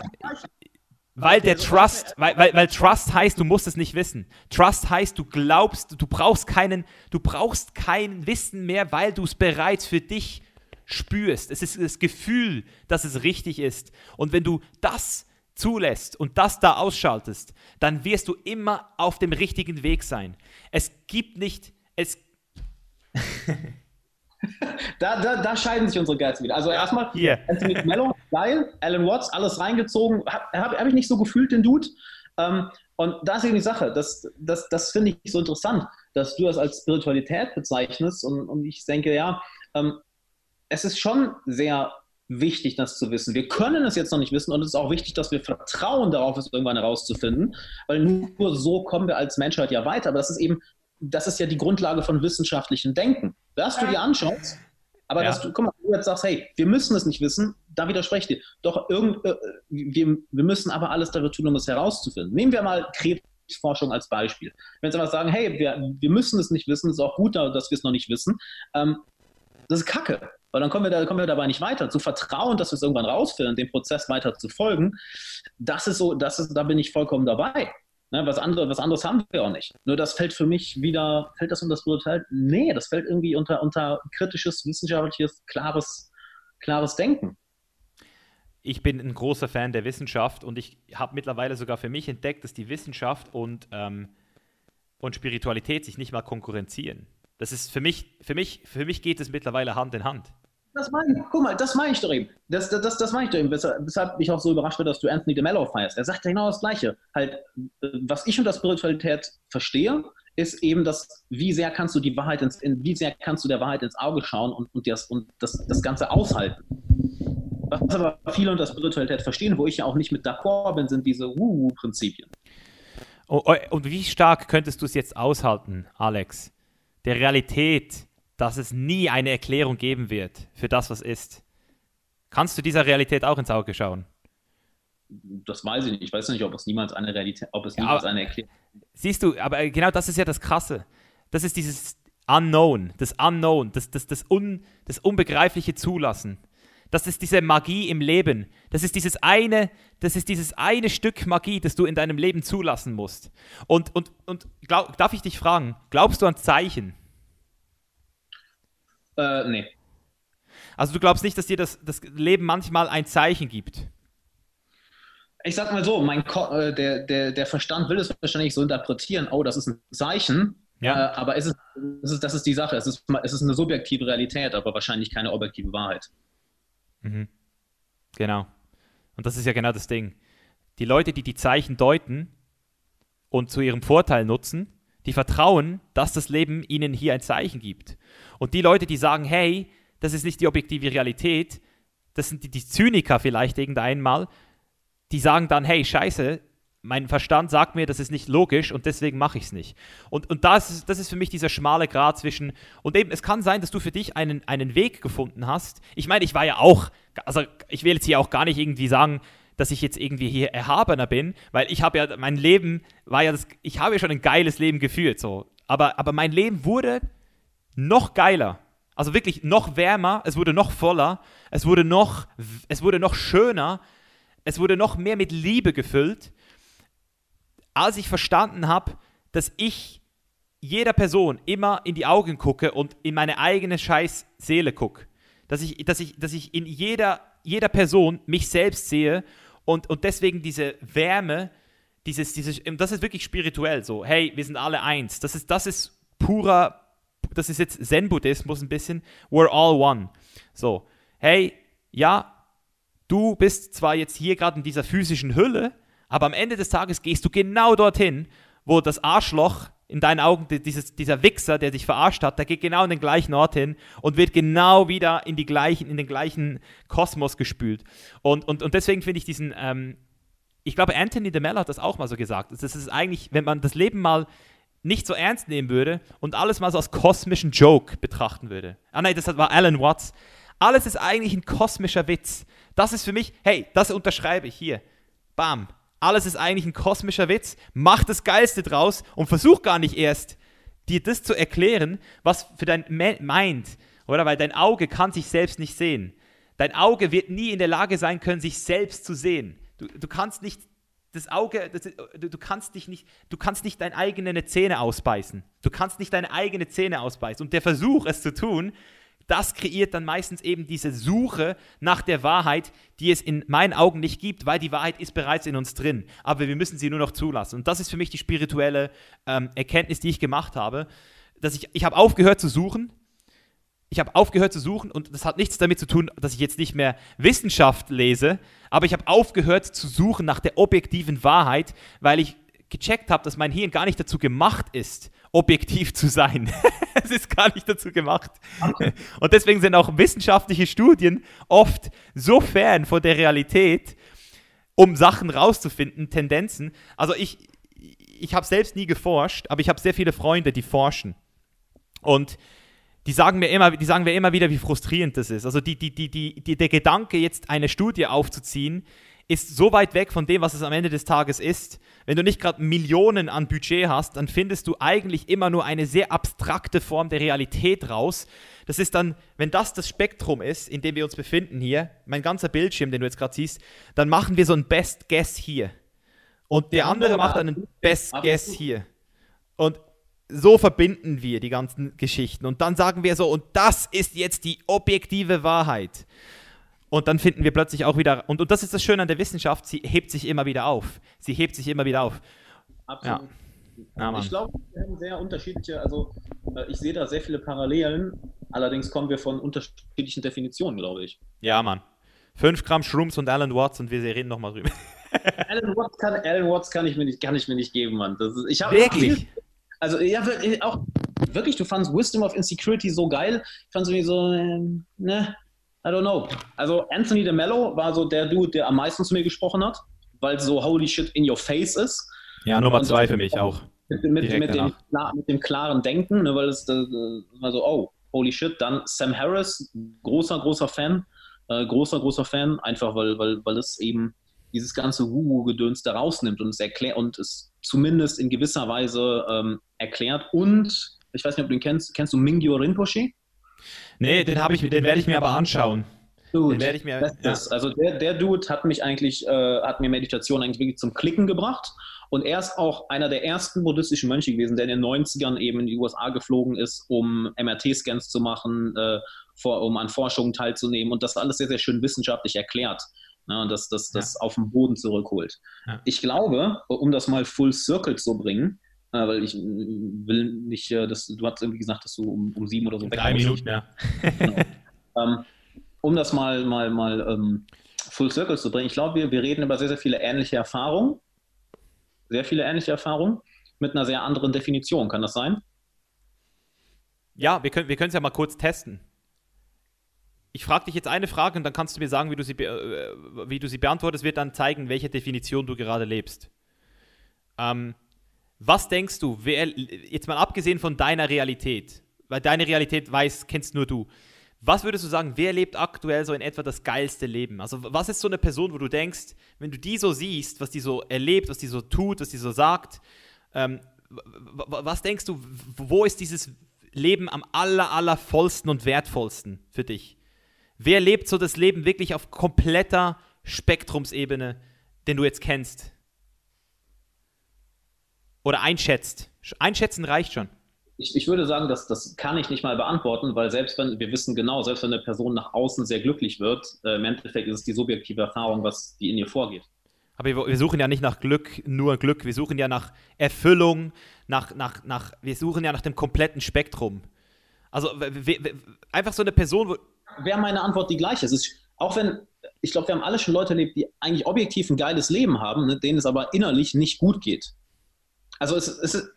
weil der Trust, weil, weil, weil Trust heißt, du musst es nicht wissen. Trust heißt, du glaubst, du brauchst keinen, du brauchst kein Wissen mehr, weil du es bereits für dich spürst. Es ist das Gefühl, dass es richtig ist. Und wenn du das zulässt und das da ausschaltest, dann wirst du immer auf dem richtigen Weg sein. Es gibt nicht, es. da, da, da, scheiden sich unsere Geister wieder. Also erstmal, yeah. Anthony Mello, geil, Alan Watts, alles reingezogen, habe hab, hab ich nicht so gefühlt, den Dude. Ähm, und da ist eben die Sache, das, das, das finde ich so interessant, dass du das als Spiritualität bezeichnest und, und ich denke, ja, ähm, es ist schon sehr wichtig, das zu wissen. Wir können es jetzt noch nicht wissen und es ist auch wichtig, dass wir vertrauen darauf, es irgendwann herauszufinden, weil nur so kommen wir als Menschheit ja weiter. Aber das ist eben, das ist ja die Grundlage von wissenschaftlichem Denken. Dass du dir anschaust, aber ja. dass du, guck mal, du jetzt sagst, hey, wir müssen es nicht wissen, da widerspreche ich dir. Doch irgend, äh, wir, wir müssen aber alles dafür tun, um es herauszufinden. Nehmen wir mal Krebsforschung als Beispiel. Wenn sie aber sagen, hey, wir, wir müssen es nicht wissen, ist auch gut, dass wir es noch nicht wissen, ähm, das ist Kacke. Weil dann kommen wir, da, kommen wir dabei nicht weiter. Zu vertrauen, dass wir es irgendwann rausfinden, dem Prozess weiter zu folgen, das ist so, das ist, da bin ich vollkommen dabei. Ne, was, andere, was anderes haben wir auch nicht. Nur das fällt für mich wieder, fällt das unter das Urteil? Nee, das fällt irgendwie unter, unter kritisches, wissenschaftliches, klares, klares Denken. Ich bin ein großer Fan der Wissenschaft und ich habe mittlerweile sogar für mich entdeckt, dass die Wissenschaft und, ähm, und Spiritualität sich nicht mal konkurrenzieren. Das ist für mich, für mich, für mich geht es mittlerweile Hand in Hand. Das meine ich, guck mal, das meine ich doch eben. Das, das, das, das meine ich doch eben, weshalb, ich auch so überrascht bin, dass du Anthony DeMello feierst. Er sagt genau das Gleiche. Halt, was ich unter Spiritualität verstehe, ist eben das, wie sehr kannst du die Wahrheit ins, in, wie sehr kannst du der Wahrheit ins Auge schauen und, und, das, und das, das Ganze aushalten. Was aber viele unter Spiritualität verstehen, wo ich ja auch nicht mit d'accord bin, sind diese Woo-Prinzipien. Und wie stark könntest du es jetzt aushalten, Alex? Der Realität, dass es nie eine Erklärung geben wird für das, was ist. Kannst du dieser Realität auch ins Auge schauen? Das weiß ich nicht. Ich weiß nicht, ob es niemals eine Realität, ob es ja, niemals eine Erklärung Siehst du, aber genau das ist ja das Krasse. Das ist dieses Unknown, das Unknown, das, das, das, Un, das Unbegreifliche Zulassen. Das ist diese Magie im Leben. Das ist dieses eine, das ist dieses eine Stück Magie, das du in deinem Leben zulassen musst. Und, und, und glaub, darf ich dich fragen, glaubst du an Zeichen? Äh, nee. Also du glaubst nicht, dass dir das, das Leben manchmal ein Zeichen gibt? Ich sag mal so, mein Ko äh, der, der, der Verstand will es wahrscheinlich so interpretieren, oh, das ist ein Zeichen, ja. Äh, aber ist es, ist es, das ist die Sache. Es ist, es ist eine subjektive Realität, aber wahrscheinlich keine objektive Wahrheit. Mhm. Genau. Und das ist ja genau das Ding. Die Leute, die die Zeichen deuten und zu ihrem Vorteil nutzen, die vertrauen, dass das Leben ihnen hier ein Zeichen gibt. Und die Leute, die sagen, hey, das ist nicht die objektive Realität, das sind die, die Zyniker vielleicht irgendeinmal, die sagen dann, hey, scheiße, mein Verstand sagt mir, das ist nicht logisch und deswegen mache ich es nicht. Und, und das, das ist für mich dieser schmale Grat zwischen, und eben, es kann sein, dass du für dich einen, einen Weg gefunden hast. Ich meine, ich war ja auch, also ich will jetzt hier auch gar nicht irgendwie sagen, dass ich jetzt irgendwie hier erhabener bin, weil ich habe ja, mein Leben war ja das, ich habe ja schon ein geiles Leben geführt, so. Aber, aber mein Leben wurde noch geiler. Also wirklich noch wärmer, es wurde noch voller, es wurde noch, es wurde noch schöner, es wurde noch mehr mit Liebe gefüllt als ich verstanden habe, dass ich jeder Person immer in die Augen gucke und in meine eigene scheiß Seele gucke. Dass ich, dass ich, dass ich in jeder, jeder Person mich selbst sehe und, und deswegen diese Wärme, dieses, dieses, das ist wirklich spirituell so. Hey, wir sind alle eins. Das ist, das ist purer, das ist jetzt Zen-Buddhismus ein bisschen. We're all one. So, hey, ja, du bist zwar jetzt hier gerade in dieser physischen Hülle, aber am Ende des Tages gehst du genau dorthin, wo das Arschloch in deinen Augen, dieses, dieser Wichser, der dich verarscht hat, der geht genau in den gleichen Ort hin und wird genau wieder in, die gleichen, in den gleichen Kosmos gespült. Und, und, und deswegen finde ich diesen, ähm, ich glaube, Anthony de Mello hat das auch mal so gesagt. Das ist eigentlich, wenn man das Leben mal nicht so ernst nehmen würde und alles mal so als kosmischen Joke betrachten würde. Ah nein, das war Alan Watts. Alles ist eigentlich ein kosmischer Witz. Das ist für mich, hey, das unterschreibe ich hier. Bam, alles ist eigentlich ein kosmischer Witz, mach das Geilste draus und versuch gar nicht erst, dir das zu erklären, was für dein Mind, oder? Weil dein Auge kann sich selbst nicht sehen. Dein Auge wird nie in der Lage sein können, sich selbst zu sehen. Du, du kannst nicht das Auge, das, du, kannst dich nicht, du kannst nicht deine eigene Zähne ausbeißen. Du kannst nicht deine eigene Zähne ausbeißen. Und der Versuch, es zu tun, das kreiert dann meistens eben diese Suche nach der Wahrheit, die es in meinen Augen nicht gibt, weil die Wahrheit ist bereits in uns drin. Aber wir müssen sie nur noch zulassen. Und das ist für mich die spirituelle ähm, Erkenntnis, die ich gemacht habe. Dass ich, ich habe aufgehört zu suchen. Ich habe aufgehört zu suchen und das hat nichts damit zu tun, dass ich jetzt nicht mehr Wissenschaft lese, aber ich habe aufgehört zu suchen nach der objektiven Wahrheit, weil ich gecheckt habe, dass mein Hirn gar nicht dazu gemacht ist, objektiv zu sein. es ist gar nicht dazu gemacht. Und deswegen sind auch wissenschaftliche Studien oft so fern von der Realität, um Sachen rauszufinden, Tendenzen. Also ich, ich habe selbst nie geforscht, aber ich habe sehr viele Freunde, die forschen. Und die sagen mir immer, die sagen mir immer wieder, wie frustrierend das ist. Also die, die, die, die, die, der Gedanke, jetzt eine Studie aufzuziehen, ist so weit weg von dem, was es am Ende des Tages ist. Wenn du nicht gerade Millionen an Budget hast, dann findest du eigentlich immer nur eine sehr abstrakte Form der Realität raus. Das ist dann, wenn das das Spektrum ist, in dem wir uns befinden hier, mein ganzer Bildschirm, den du jetzt gerade siehst, dann machen wir so ein Best Guess hier. Und der andere macht einen Best Guess hier. Und so verbinden wir die ganzen Geschichten. Und dann sagen wir so, und das ist jetzt die objektive Wahrheit. Und dann finden wir plötzlich auch wieder, und, und das ist das Schöne an der Wissenschaft, sie hebt sich immer wieder auf. Sie hebt sich immer wieder auf. Absolut. Ja. Ja, ich glaube, wir haben sehr unterschiedliche, also äh, ich sehe da sehr viele Parallelen, allerdings kommen wir von unterschiedlichen Definitionen, glaube ich. Ja, Mann. 5 Gramm Shrooms und Alan Watts und wir reden nochmal drüber. Alan Watts, kann, Alan Watts kann, ich mir nicht, kann ich mir nicht geben, Mann. Das ist, ich Wirklich? Viel, also, ja, auch wirklich, du fandest Wisdom of Insecurity so geil. Ich fand es irgendwie so, äh, ne, I don't know. Also Anthony DeMello war so der Dude, der am meisten zu mir gesprochen hat, weil so holy shit in your face ist. Ja, Nummer zwei für mich auch. Mit, mit, mit, dem, mit, dem, klaren Denken, ne, weil es äh, war so, oh, holy shit. Dann Sam Harris, großer, großer Fan. Äh, großer, großer Fan, einfach weil, weil, weil es eben dieses ganze Wuhu-Gedöns da rausnimmt und es erklärt und es zumindest in gewisser Weise ähm, erklärt. Und ich weiß nicht, ob du ihn kennst, kennst du Mingyo Rinpoche? Nee, den habe ich, den werde ich mir aber anschauen. Dude, den werde ich mir. Ja. Ist, also der, der Dude hat mich eigentlich, äh, hat mir Meditation eigentlich wirklich zum Klicken gebracht. Und er ist auch einer der ersten buddhistischen Mönche gewesen, der in den 90ern eben in die USA geflogen ist, um MRT-Scans zu machen, äh, vor, um an Forschungen teilzunehmen und das alles sehr, sehr schön wissenschaftlich erklärt ne, und das, das, das ja. auf den Boden zurückholt. Ja. Ich glaube, um das mal full circle zu bringen, weil ich will nicht, äh, dass, du hast irgendwie gesagt, dass du um, um sieben oder so weg Drei Minuten, ja. genau. ähm, um das mal, mal, mal ähm, full circle zu bringen, ich glaube, wir, wir reden über sehr, sehr viele ähnliche Erfahrungen. Sehr viele ähnliche Erfahrungen mit einer sehr anderen Definition. Kann das sein? Ja, wir können wir es ja mal kurz testen ich frage dich jetzt eine Frage und dann kannst du mir sagen, wie du sie, äh, wie du sie beantwortest, wird dann zeigen, welche Definition du gerade lebst. Ähm, was denkst du, wer, jetzt mal abgesehen von deiner Realität, weil deine Realität weiß, kennst nur du. Was würdest du sagen, wer lebt aktuell so in etwa das geilste Leben? Also, was ist so eine Person, wo du denkst, wenn du die so siehst, was die so erlebt, was die so tut, was die so sagt, ähm, was denkst du, wo ist dieses Leben am aller, aller vollsten und wertvollsten für dich? Wer lebt so das Leben wirklich auf kompletter Spektrumsebene, den du jetzt kennst? Oder einschätzt? Einschätzen reicht schon. Ich, ich, würde sagen, dass, das kann ich nicht mal beantworten, weil selbst wenn, wir wissen genau, selbst wenn eine Person nach außen sehr glücklich wird, äh, im Endeffekt ist es die subjektive Erfahrung, was die in ihr vorgeht. Aber wir, wir, suchen ja nicht nach Glück, nur Glück, wir suchen ja nach Erfüllung, nach, nach, nach, wir suchen ja nach dem kompletten Spektrum. Also einfach so eine Person, wo, wäre meine Antwort die gleiche. Es ist, auch wenn, ich glaube, wir haben alle schon Leute erlebt, die eigentlich objektiv ein geiles Leben haben, ne, denen es aber innerlich nicht gut geht. Also es, es,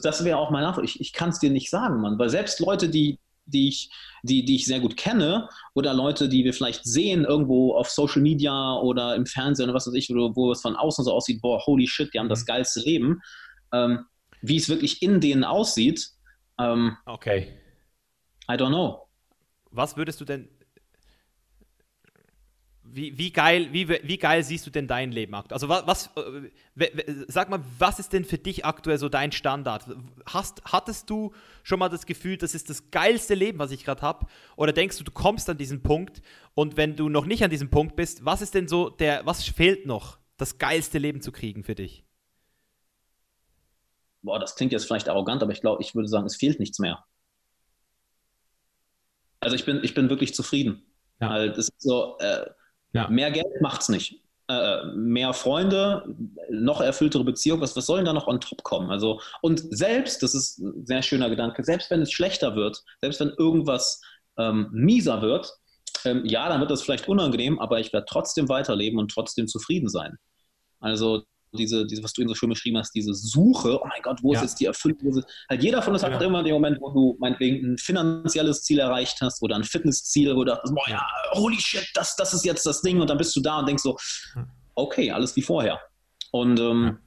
das wäre auch meine Antwort. Ich, ich kann es dir nicht sagen, Mann. Weil selbst Leute, die, die, ich, die, die ich sehr gut kenne oder Leute, die wir vielleicht sehen irgendwo auf Social Media oder im Fernsehen oder was weiß ich, wo, wo es von außen so aussieht, boah, holy shit, die haben das mhm. geilste Leben. Ähm, wie es wirklich in denen aussieht, ähm, okay. I don't know was würdest du denn, wie, wie, geil, wie, wie geil siehst du denn dein Leben aktuell? Also was, was, sag mal, was ist denn für dich aktuell so dein Standard? Hast, hattest du schon mal das Gefühl, das ist das geilste Leben, was ich gerade habe? Oder denkst du, du kommst an diesen Punkt und wenn du noch nicht an diesem Punkt bist, was ist denn so der, was fehlt noch, das geilste Leben zu kriegen für dich? Boah, das klingt jetzt vielleicht arrogant, aber ich glaube, ich würde sagen, es fehlt nichts mehr. Also ich bin, ich bin wirklich zufrieden. Ja. Halt, das ist so, äh, ja. mehr Geld macht es nicht. Äh, mehr Freunde, noch erfülltere Beziehung, was, was soll denn da noch on top kommen? Also, und selbst, das ist ein sehr schöner Gedanke, selbst wenn es schlechter wird, selbst wenn irgendwas ähm, mieser wird, ähm, ja, dann wird das vielleicht unangenehm, aber ich werde trotzdem weiterleben und trotzdem zufrieden sein. Also diese, diese, was du eben so schön beschrieben hast, diese Suche, oh mein Gott, wo ja. ist jetzt die Erfüllung? Halt jeder von uns ja. hat immer den Moment, wo du meinetwegen ein finanzielles Ziel erreicht hast oder ein Fitnessziel, wo du dachtest, boah ja, holy shit, das, das ist jetzt das Ding und dann bist du da und denkst so, okay, alles wie vorher. Und ähm,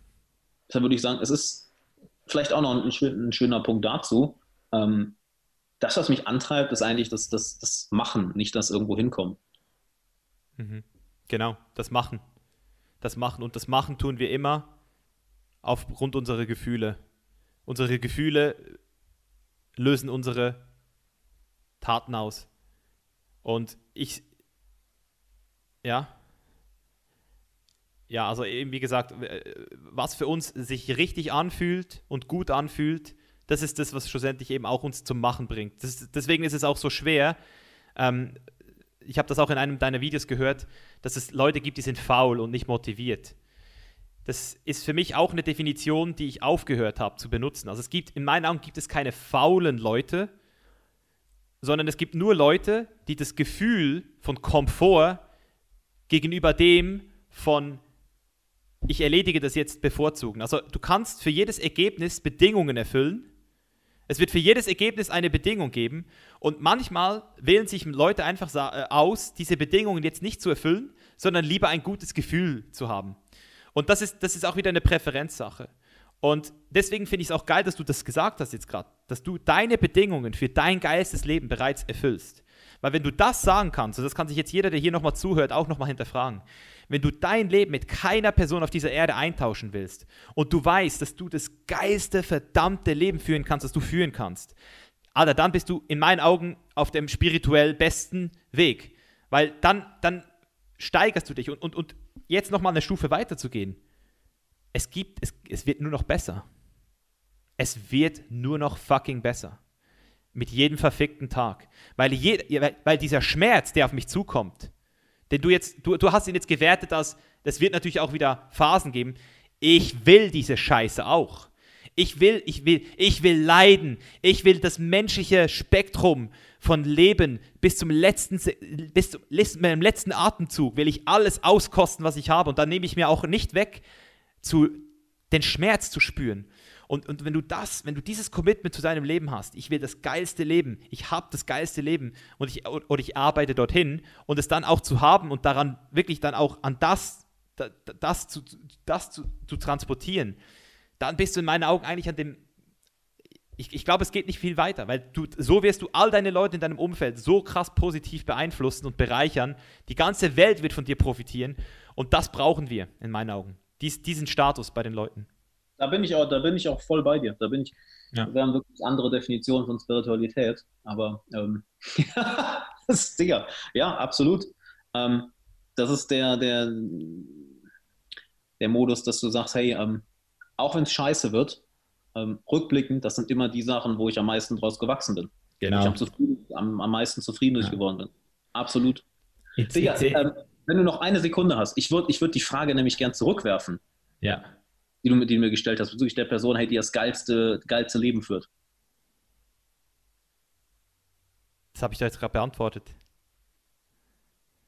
deshalb würde ich sagen, es ist vielleicht auch noch ein, ein schöner Punkt dazu. Ähm, das, was mich antreibt, ist eigentlich das, das, das Machen, nicht das irgendwo hinkommen. Mhm. Genau, das Machen das machen. Und das Machen tun wir immer aufgrund unserer Gefühle. Unsere Gefühle lösen unsere Taten aus. Und ich, ja, ja, also eben wie gesagt, was für uns sich richtig anfühlt und gut anfühlt, das ist das, was schlussendlich eben auch uns zum Machen bringt. Das, deswegen ist es auch so schwer, ähm, ich habe das auch in einem deiner Videos gehört, dass es Leute gibt, die sind faul und nicht motiviert. Das ist für mich auch eine Definition, die ich aufgehört habe zu benutzen. Also es gibt, in meinen Augen gibt es keine faulen Leute, sondern es gibt nur Leute, die das Gefühl von Komfort gegenüber dem von ich erledige das jetzt bevorzugen. Also du kannst für jedes Ergebnis Bedingungen erfüllen es wird für jedes Ergebnis eine Bedingung geben und manchmal wählen sich Leute einfach äh, aus, diese Bedingungen jetzt nicht zu erfüllen, sondern lieber ein gutes Gefühl zu haben. Und das ist, das ist auch wieder eine Präferenzsache. Und deswegen finde ich es auch geil, dass du das gesagt hast jetzt gerade, dass du deine Bedingungen für dein geilstes Leben bereits erfüllst. Weil wenn du das sagen kannst, und das kann sich jetzt jeder, der hier nochmal zuhört, auch nochmal hinterfragen, wenn du dein Leben mit keiner Person auf dieser Erde eintauschen willst und du weißt, dass du das geilste, verdammte Leben führen kannst, das du führen kannst, Alter, dann bist du in meinen Augen auf dem spirituell besten Weg. Weil dann, dann steigerst du dich und, und, und jetzt nochmal eine Stufe weiter zu gehen. Es gibt, es, es wird nur noch besser. Es wird nur noch fucking besser. Mit jedem verfickten Tag. Weil, je, weil dieser Schmerz, der auf mich zukommt, denn du jetzt, du, du hast ihn jetzt gewertet als, das wird natürlich auch wieder Phasen geben. Ich will diese Scheiße auch. Ich will, ich will, ich will leiden. Ich will das menschliche Spektrum von Leben bis zum letzten, bis zum meinem letzten Atemzug will ich alles auskosten, was ich habe. Und dann nehme ich mir auch nicht weg, zu, den Schmerz zu spüren. Und, und wenn du das, wenn du dieses Commitment zu deinem Leben hast, ich will das geilste Leben, ich habe das geilste Leben und ich, oder ich arbeite dorthin und es dann auch zu haben und daran wirklich dann auch an das, das, das, zu, das zu, zu transportieren, dann bist du in meinen Augen eigentlich an dem, ich, ich glaube, es geht nicht viel weiter, weil du, so wirst du all deine Leute in deinem Umfeld so krass positiv beeinflussen und bereichern. Die ganze Welt wird von dir profitieren und das brauchen wir in meinen Augen. Dies, diesen Status bei den Leuten. Da bin ich auch, da bin ich auch voll bei dir. Da bin ich, ja. wir haben wirklich andere Definitionen von Spiritualität, aber ähm, das ist sicher. Ja, absolut. Ähm, das ist der, der, der Modus, dass du sagst, hey, ähm, auch wenn es scheiße wird, ähm, rückblickend, das sind immer die Sachen, wo ich am meisten draus gewachsen bin. Genau. Ich am, am, am meisten zufrieden ja. geworden bin. Absolut. Sicher, ähm, wenn du noch eine Sekunde hast, ich würde ich würd die Frage nämlich gern zurückwerfen. Ja die du, die du mir gestellt hast, bezüglich der Person, hey, die das geilste, geilste Leben führt? Das habe ich da jetzt gerade beantwortet.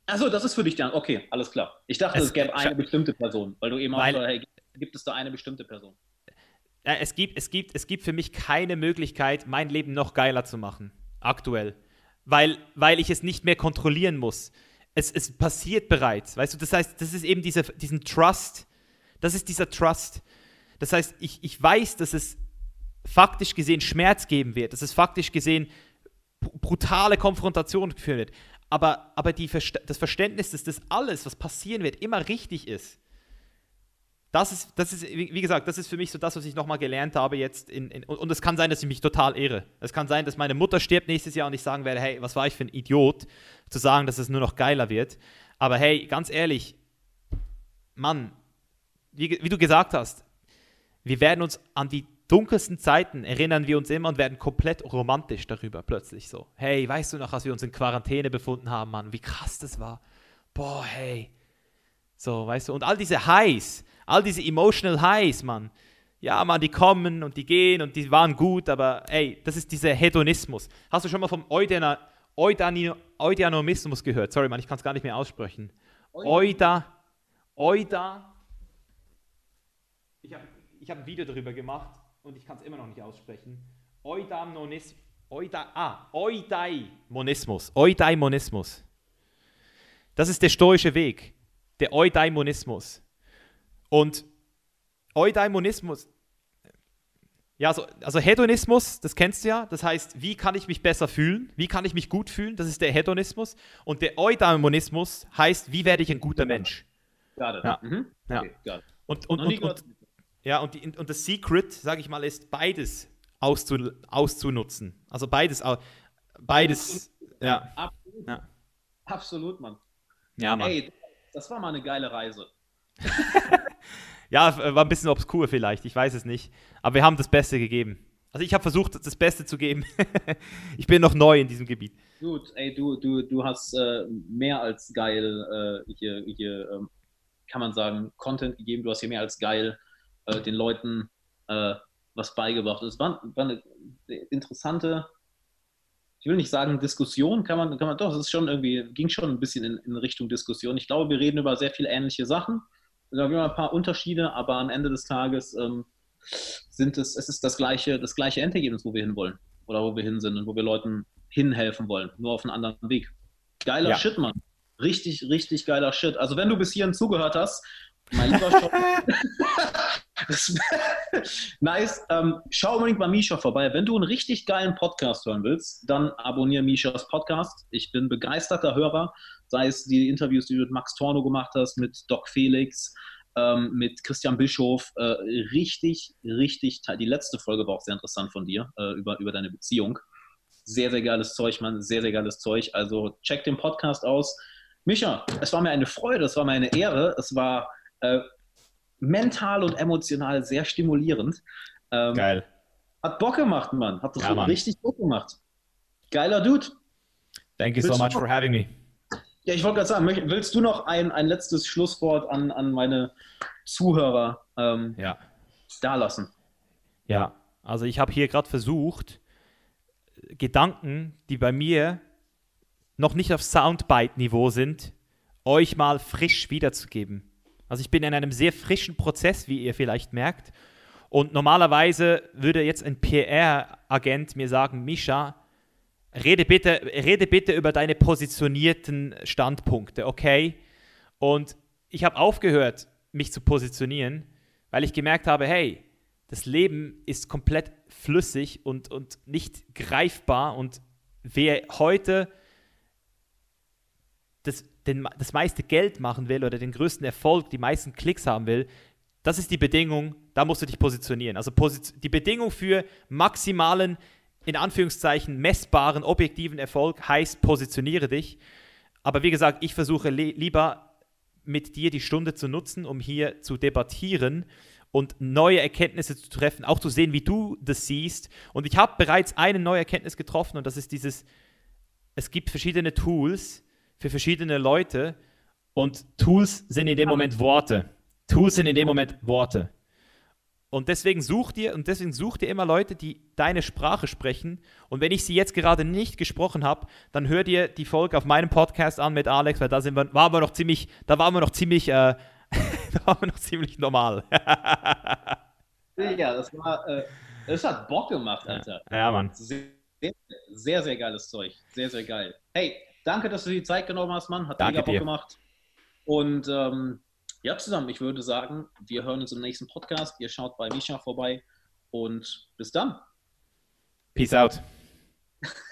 Achso, das ist für dich dann. Okay, alles klar. Ich dachte, es, es gäbe eine bestimmte Person, weil du eben weil, auch, hey, gibt es da eine bestimmte Person? Es gibt, es, gibt, es gibt für mich keine Möglichkeit, mein Leben noch geiler zu machen. Aktuell. Weil, weil ich es nicht mehr kontrollieren muss. Es, es passiert bereits. Weißt du, das heißt, das ist eben dieser, diesen Trust, das ist dieser Trust. Das heißt, ich, ich weiß, dass es faktisch gesehen Schmerz geben wird, dass es faktisch gesehen brutale Konfrontationen führen wird. Aber, aber die, das Verständnis, dass das alles, was passieren wird, immer richtig ist. Das ist, das ist, wie gesagt, das ist für mich so das, was ich nochmal gelernt habe jetzt. In, in, und es kann sein, dass ich mich total ehre. Es kann sein, dass meine Mutter stirbt nächstes Jahr und ich sagen werde, hey, was war ich für ein Idiot, zu sagen, dass es nur noch geiler wird. Aber hey, ganz ehrlich, Mann, wie, wie du gesagt hast, wir werden uns an die dunkelsten Zeiten erinnern wir uns immer und werden komplett romantisch darüber plötzlich so. Hey, weißt du noch, als wir uns in Quarantäne befunden haben, Mann, wie krass das war. Boah, hey. So, weißt du, und all diese Highs, all diese emotional Highs, Mann. Ja, Mann, die kommen und die gehen und die waren gut, aber ey, das ist dieser Hedonismus. Hast du schon mal vom Eudena, Eudani, Eudanismus gehört? Sorry, Mann, ich kann es gar nicht mehr aussprechen. Euda, Euda, ich hab ein Video darüber gemacht und ich kann es immer noch nicht aussprechen. Eudaimonismus. Euda, ah, Eudaimonismus. Eudaimonismus. Das ist der stoische Weg. Der Eudaimonismus. Und Eudaimonismus, ja, also, also Hedonismus, das kennst du ja. Das heißt, wie kann ich mich besser fühlen? Wie kann ich mich gut fühlen? Das ist der Hedonismus. Und der Eudaimonismus heißt, wie werde ich ein guter Mensch? Ja. Mhm. ja. Okay, und, und, und, und, ja, und, die, und das Secret, sage ich mal, ist beides auszu, auszunutzen. Also beides, beides, ja. Absolut. ja. Absolut, Mann. Ja, Mann. Ey, das war mal eine geile Reise. ja, war ein bisschen obskur vielleicht, ich weiß es nicht. Aber wir haben das Beste gegeben. Also ich habe versucht, das Beste zu geben. ich bin noch neu in diesem Gebiet. Gut, ey, du, du, du hast äh, mehr als geil äh, hier, hier ähm, kann man sagen, Content gegeben. Du hast hier mehr als geil äh, den Leuten äh, was beigebracht. Es war, war, eine interessante, ich will nicht sagen Diskussion, kann man, kann man doch, es ist schon irgendwie, ging schon ein bisschen in, in Richtung Diskussion. Ich glaube, wir reden über sehr viele ähnliche Sachen. Da wir ein paar Unterschiede, aber am Ende des Tages ähm, sind es, es ist das gleiche, das gleiche Endergebnis, wo wir hinwollen oder wo wir hin sind und wo wir Leuten hinhelfen wollen, nur auf einen anderen Weg. Geiler ja. Shit, Mann. Richtig, richtig geiler Shit. Also wenn du bis hierhin zugehört hast Mein lieber nice. Ähm, schau unbedingt bei Misha vorbei. Wenn du einen richtig geilen Podcast hören willst, dann abonniere Mishas Podcast. Ich bin begeisterter Hörer, sei es die Interviews, die du mit Max Torno gemacht hast, mit Doc Felix, ähm, mit Christian Bischof. Äh, richtig, richtig, die letzte Folge war auch sehr interessant von dir, äh, über, über deine Beziehung. Sehr, sehr geiles Zeug, Mann. Sehr, sehr geiles Zeug. Also check den Podcast aus. Micha, es war mir eine Freude, es war mir eine Ehre. Es war äh, mental und emotional sehr stimulierend. Ähm, Geil. Hat Bock gemacht, Mann. Hat ja, Mann. richtig Bock gemacht. Geiler Dude. Thank you willst so much for having me. Ja, ich wollte gerade sagen, willst du noch ein, ein letztes Schlusswort an, an meine Zuhörer ähm, ja. dalassen? Ja, also ich habe hier gerade versucht, Gedanken, die bei mir noch nicht auf Soundbite-Niveau sind, euch mal frisch wiederzugeben. Also ich bin in einem sehr frischen Prozess, wie ihr vielleicht merkt. Und normalerweise würde jetzt ein PR-Agent mir sagen, Misha, rede bitte, rede bitte über deine positionierten Standpunkte, okay? Und ich habe aufgehört, mich zu positionieren, weil ich gemerkt habe, hey, das Leben ist komplett flüssig und, und nicht greifbar und wer heute das den, das meiste Geld machen will oder den größten Erfolg, die meisten Klicks haben will, das ist die Bedingung, da musst du dich positionieren. Also die Bedingung für maximalen, in Anführungszeichen, messbaren, objektiven Erfolg heißt, positioniere dich. Aber wie gesagt, ich versuche lieber mit dir die Stunde zu nutzen, um hier zu debattieren und neue Erkenntnisse zu treffen, auch zu sehen, wie du das siehst. Und ich habe bereits eine neue Erkenntnis getroffen und das ist dieses, es gibt verschiedene Tools, für verschiedene Leute und Tools sind in dem Moment Worte. Tools sind in dem Moment Worte. Und deswegen such dir und deswegen such dir immer Leute, die deine Sprache sprechen. Und wenn ich sie jetzt gerade nicht gesprochen habe, dann hör dir die Folge auf meinem Podcast an mit Alex, weil da sind wir, waren wir noch ziemlich, da waren wir noch ziemlich, äh, da waren wir noch ziemlich normal. ja, das war, äh, das hat Bock gemacht, Alter. Ja, ja Mann. Sehr, sehr, sehr geiles Zeug. Sehr, sehr geil. Hey, danke, dass du die Zeit genommen hast, Mann. Hat danke mega Bock gemacht. Und ähm, ja, zusammen, ich würde sagen, wir hören uns im nächsten Podcast. Ihr schaut bei Misha vorbei und bis dann. Peace out.